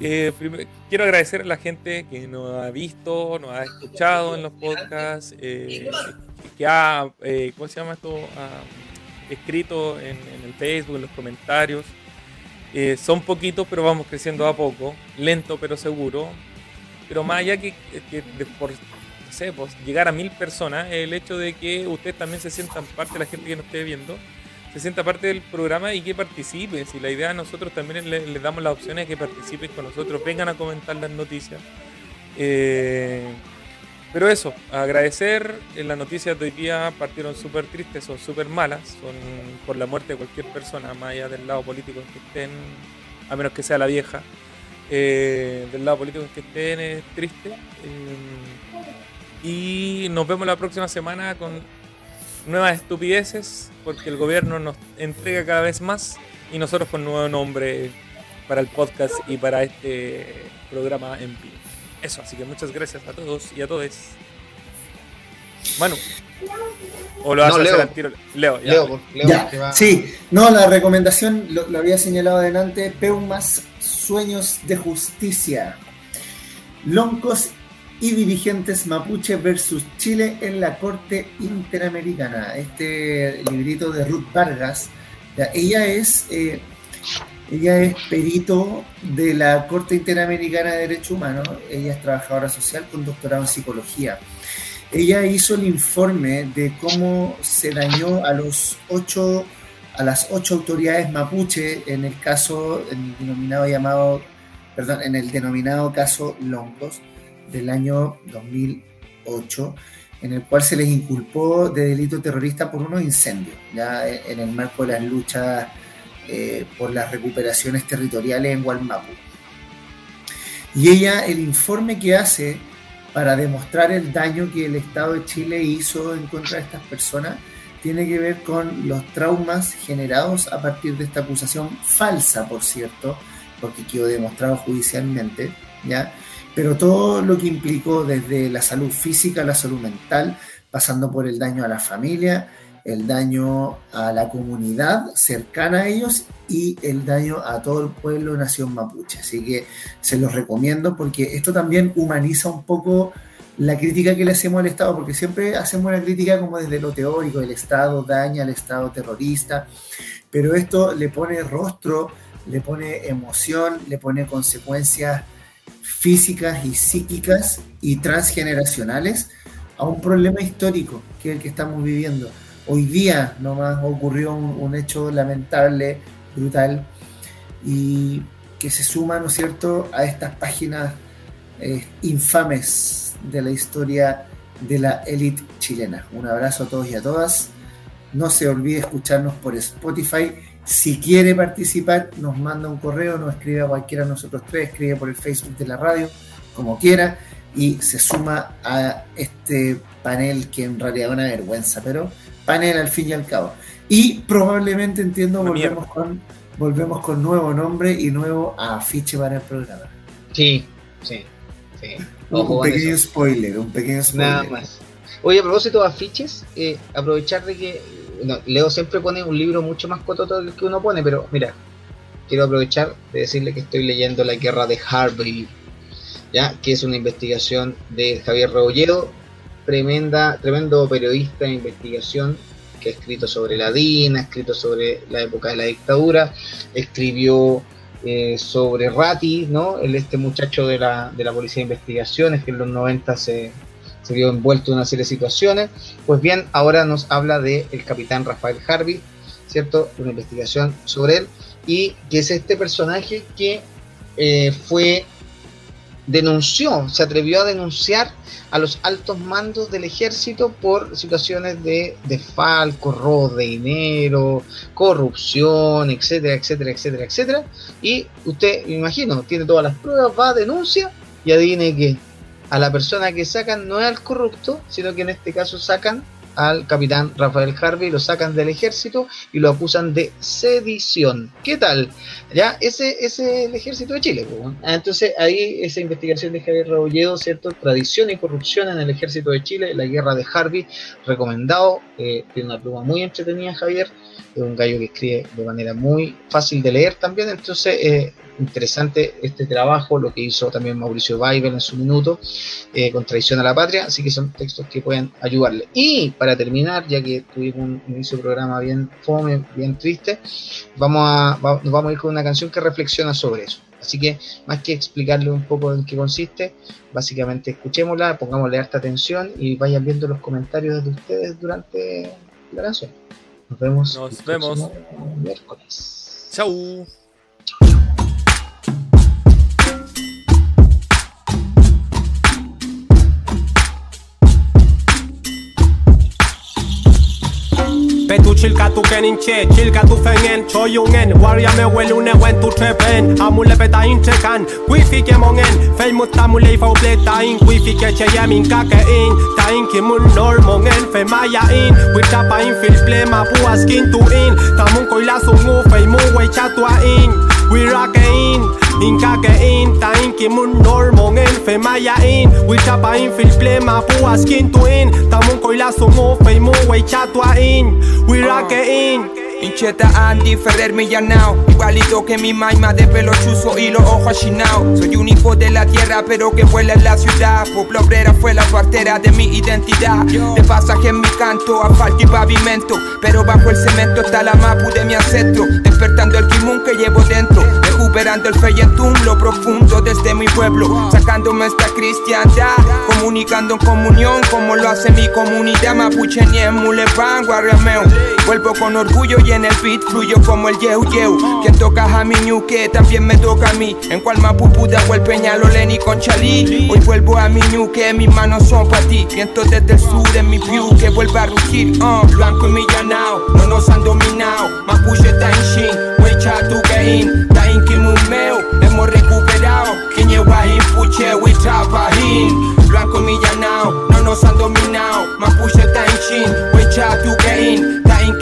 eh, quiero agradecer a la gente que nos ha visto, nos ha escuchado en los podcasts, eh, que ha, eh, ¿cómo se llama esto? Escrito en, el Facebook, en los comentarios. Eh, son poquitos, pero vamos creciendo a poco, lento pero seguro. Pero más allá que, por pues, llegar a mil personas, el hecho de que ustedes también se sientan parte de la gente que nos esté viendo, se sienta parte del programa y que participen. Si la idea a nosotros también les, les damos las opciones que participen con nosotros, vengan a comentar las noticias. Eh, pero eso, agradecer. Las noticias de hoy día partieron súper tristes, son súper malas, son por la muerte de cualquier persona, más allá del lado político en que estén, a menos que sea la vieja. Eh, del lado político en que estén es triste. Eh, y nos vemos la próxima semana con nuevas estupideces, porque el gobierno nos entrega cada vez más y nosotros con nuevo nombre para el podcast y para este programa en vivo. Eso, así que muchas gracias a todos y a todos. Manu. ¿O lo vas no, a Leo. hacer al tiro? Leo, ya. Leo, Leo ya. Va... Sí, no, la recomendación lo, lo, había señalado adelante, Peumas Sueños de Justicia. Loncos y dirigentes mapuche versus Chile en la Corte Interamericana. Este librito de Ruth Vargas, ella es... Eh, ella es perito de la Corte Interamericana de Derechos Humanos. Ella es trabajadora social con doctorado en psicología. Ella hizo el informe de cómo se dañó a los ocho, a las ocho autoridades mapuche en el caso, denominado llamado, perdón, en el denominado caso Longos del año 2008. en el cual se les inculpó de delito terrorista por unos incendios, ya en el marco de las luchas eh, por las recuperaciones territoriales en Gualmapu. Y ella, el informe que hace para demostrar el daño que el Estado de Chile hizo en contra de estas personas, tiene que ver con los traumas generados a partir de esta acusación falsa, por cierto, porque quedó demostrado judicialmente, ¿ya? Pero todo lo que implicó desde la salud física, la salud mental, pasando por el daño a la familia, el daño a la comunidad cercana a ellos y el daño a todo el pueblo nación mapuche. Así que se los recomiendo porque esto también humaniza un poco la crítica que le hacemos al Estado, porque siempre hacemos una crítica como desde lo teórico, el Estado daña al Estado terrorista, pero esto le pone rostro, le pone emoción, le pone consecuencias físicas y psíquicas y transgeneracionales a un problema histórico que es el que estamos viviendo. Hoy día nomás ocurrió un, hecho lamentable, brutal, y que se suma, ¿no es cierto?, a estas páginas eh, infames de la historia de la élite chilena. Un abrazo a todos y a todas. No se olvide escucharnos por Spotify. Si quiere participar, nos manda un correo, nos escribe a cualquiera de nosotros tres, escribe por el Facebook de la radio, como quiera, y se suma a este panel que en realidad es una vergüenza, pero panel al fin y al cabo. Y probablemente entiendo, volvemos con, volvemos con nuevo nombre y nuevo afiche para el programa. Sí, sí, sí. un pequeño spoiler, un pequeño spoiler. Nada más. Oye, a propósito de afiches, eh, aprovechar de que Leo siempre pone un libro mucho más cototo del que uno pone, pero mira, quiero aprovechar de decirle que estoy leyendo La Guerra de Harvey, ¿ya? que es una investigación de Javier Rebolledo, tremenda, tremendo periodista de investigación que ha escrito sobre la DIN, ha escrito sobre la época de la dictadura, escribió eh, sobre Ratti, ¿no? Este muchacho de la, de la Policía de Investigaciones que en los 90 se, se vio envuelto en una serie de situaciones. Pues bien, ahora nos habla del el capitán Rafael Harvey, ¿cierto? Una investigación sobre él, y que es este personaje que eh, fue denunció, se atrevió a denunciar a los altos mandos del ejército por situaciones de desfalco, robo de dinero, corrupción, etcétera, etcétera, etcétera, etcétera. Y usted, me imagino, tiene todas las pruebas, va denuncia y adivine que a la persona que sacan no es al corrupto, sino que en este caso sacan al capitán Rafael Harvey, lo sacan del ejército y lo acusan de sedición. ¿Qué tal? Ya, ese, es el ejército de Chile. Ah, entonces ahí esa investigación de Javier Rebolledo, ¿cierto? Tradición y corrupción en el ejército de Chile, la guerra de Harvey, recomendado, eh, tiene una pluma muy entretenida Javier, es un gallo que escribe de manera muy fácil de leer también, entonces eh, interesante este trabajo, lo que hizo también Mauricio Weibel en su minuto, eh, con Traición a la Patria, así que son textos que pueden ayudarle. Y para terminar, ya que tuvimos un inicio de programa bien fome, bien triste, vamos a, nos vamos a ir con una canción que reflexiona sobre eso. Así que más que explicarle un poco en qué consiste, básicamente escuchémosla, pongámosle harta atención y vayan viendo los comentarios de ustedes durante la canción. Nos vemos. Nos vemos. Miércoles. Chau. I'm kenin txe, txilkatu fengen Txoiungen, guarria me huelune tu trepen wifi ke mongen in, wifi ke kake in? Ta in nor mongen, fe in. In, skin tu in. Mu, wei in. We rockin', in inka ke in. Ta inki mun kimun normongin, fe mayain, we chapa in fil plema pua skin tuin, tamun koila sumo fe mu we chatuain, we rockin'. Incheta Andy Ferrer Millanao Igualito que mi maima de pelo chuzo y los ojos achinados Soy un hijo de la tierra pero que vuela en la ciudad. Pueblo obrera fue la partera de mi identidad. De pasaje en mi canto, asfalto y pavimento. Pero bajo el cemento está la mapu de mi ancestro. Despertando el kimun que llevo dentro Recuperando el feyentum, lo profundo desde mi pueblo Sacándome esta cristiandad Comunicando en comunión como lo hace mi comunidad Mapuche ni en Mulepan, Guarriameo Vuelvo con orgullo y en el beat fluyo como el yeu yeu. Quien toca a mi ñuque también me toca a mí. En cual mapupu de el peñalo Lenny con Chalí. Hoy vuelvo a mi ñuque, mis manos son para ti. Viento desde el sur en mi view que vuelve a rugir. Uh, blanco y millanao, no nos han dominado. Mapuche está en tu gain. Ta in meu, hemos recuperado. Quiñewa puche, we trapahin. Blanco millanao, no nos han dominado. Mapuche shin, wecha tu gain. In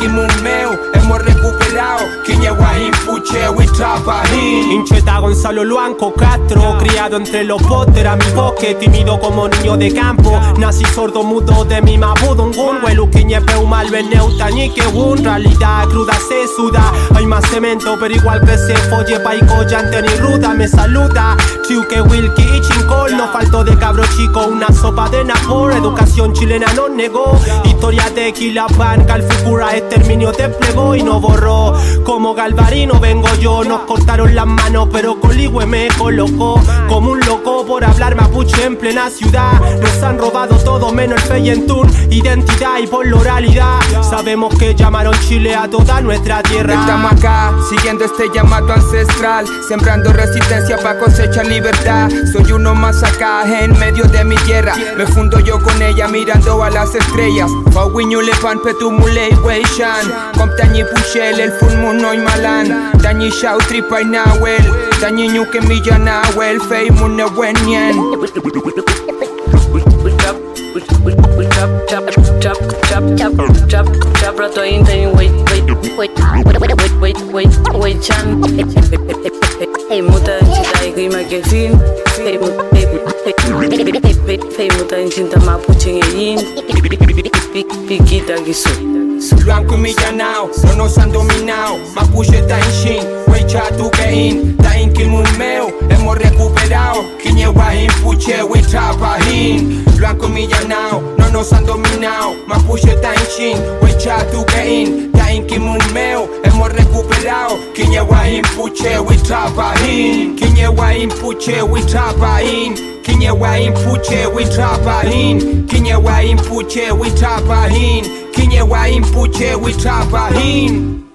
meu, hemos recuperado. Quiñewa puche, we trapahin. Incheta Gonzalo Luanco Castro, criado entre los botes, a mi bosque, tímido como niño de campo. Nací sordo mudo de mi mabudungun, huelu quiñe peu mal veneuta ni que un. Realidad cruda se suda. Hay más cemento, pero igual que se folle paico, llante ni ruda. Me saluda. Chiuque, Wilkie y Chincol, no faltó de cabro chico, una sopa de napor. Educación chilena no negó, historia de Quilapan, Calfucura, exterminio desplegó y no borró. Como Galvarino vengo yo, nos cortaron las manos, pero Coligüe me colocó como un loco por hablar mapuche en plena ciudad. Nos han robado todo menos el feyentún, identidad y por la oralidad. Sabemos que llamaron Chile a toda nuestra tierra. Estamos acá, siguiendo este llamado ancestral, sembrando resistencia para cosechar libertad. Soy uno más acá en medio de mi tierra. Me fundo yo con ella mirando a las estrellas. Pauiñule pan petumule Malaysian Kom tanyi pushel el fun mu noj malan Tanyi shaw tripay na wel Tanyi nyuke mija na wel Fey mu ne wen nyen Chapra to inten wait wait wait wait wait wait muta chitai gima ke fin Hey yin Piquita gisu Blanco y millanao, no nos han dominado. Mapuche está en shin, wecha tu gain. Ta in meu, hemos recuperado. Quiñewa in puche, we trapahin. Blanco y millanao, no nos han dominado. Mapuche está en shin, wecha tu gain. Ta in meu, hemos recuperado. Quiñewa in puche, we trapahin. Quiñewa in puche, we trapahin. Kinyewa impuche we trapahin Kinyewa impuche Kanye, why put we trap him?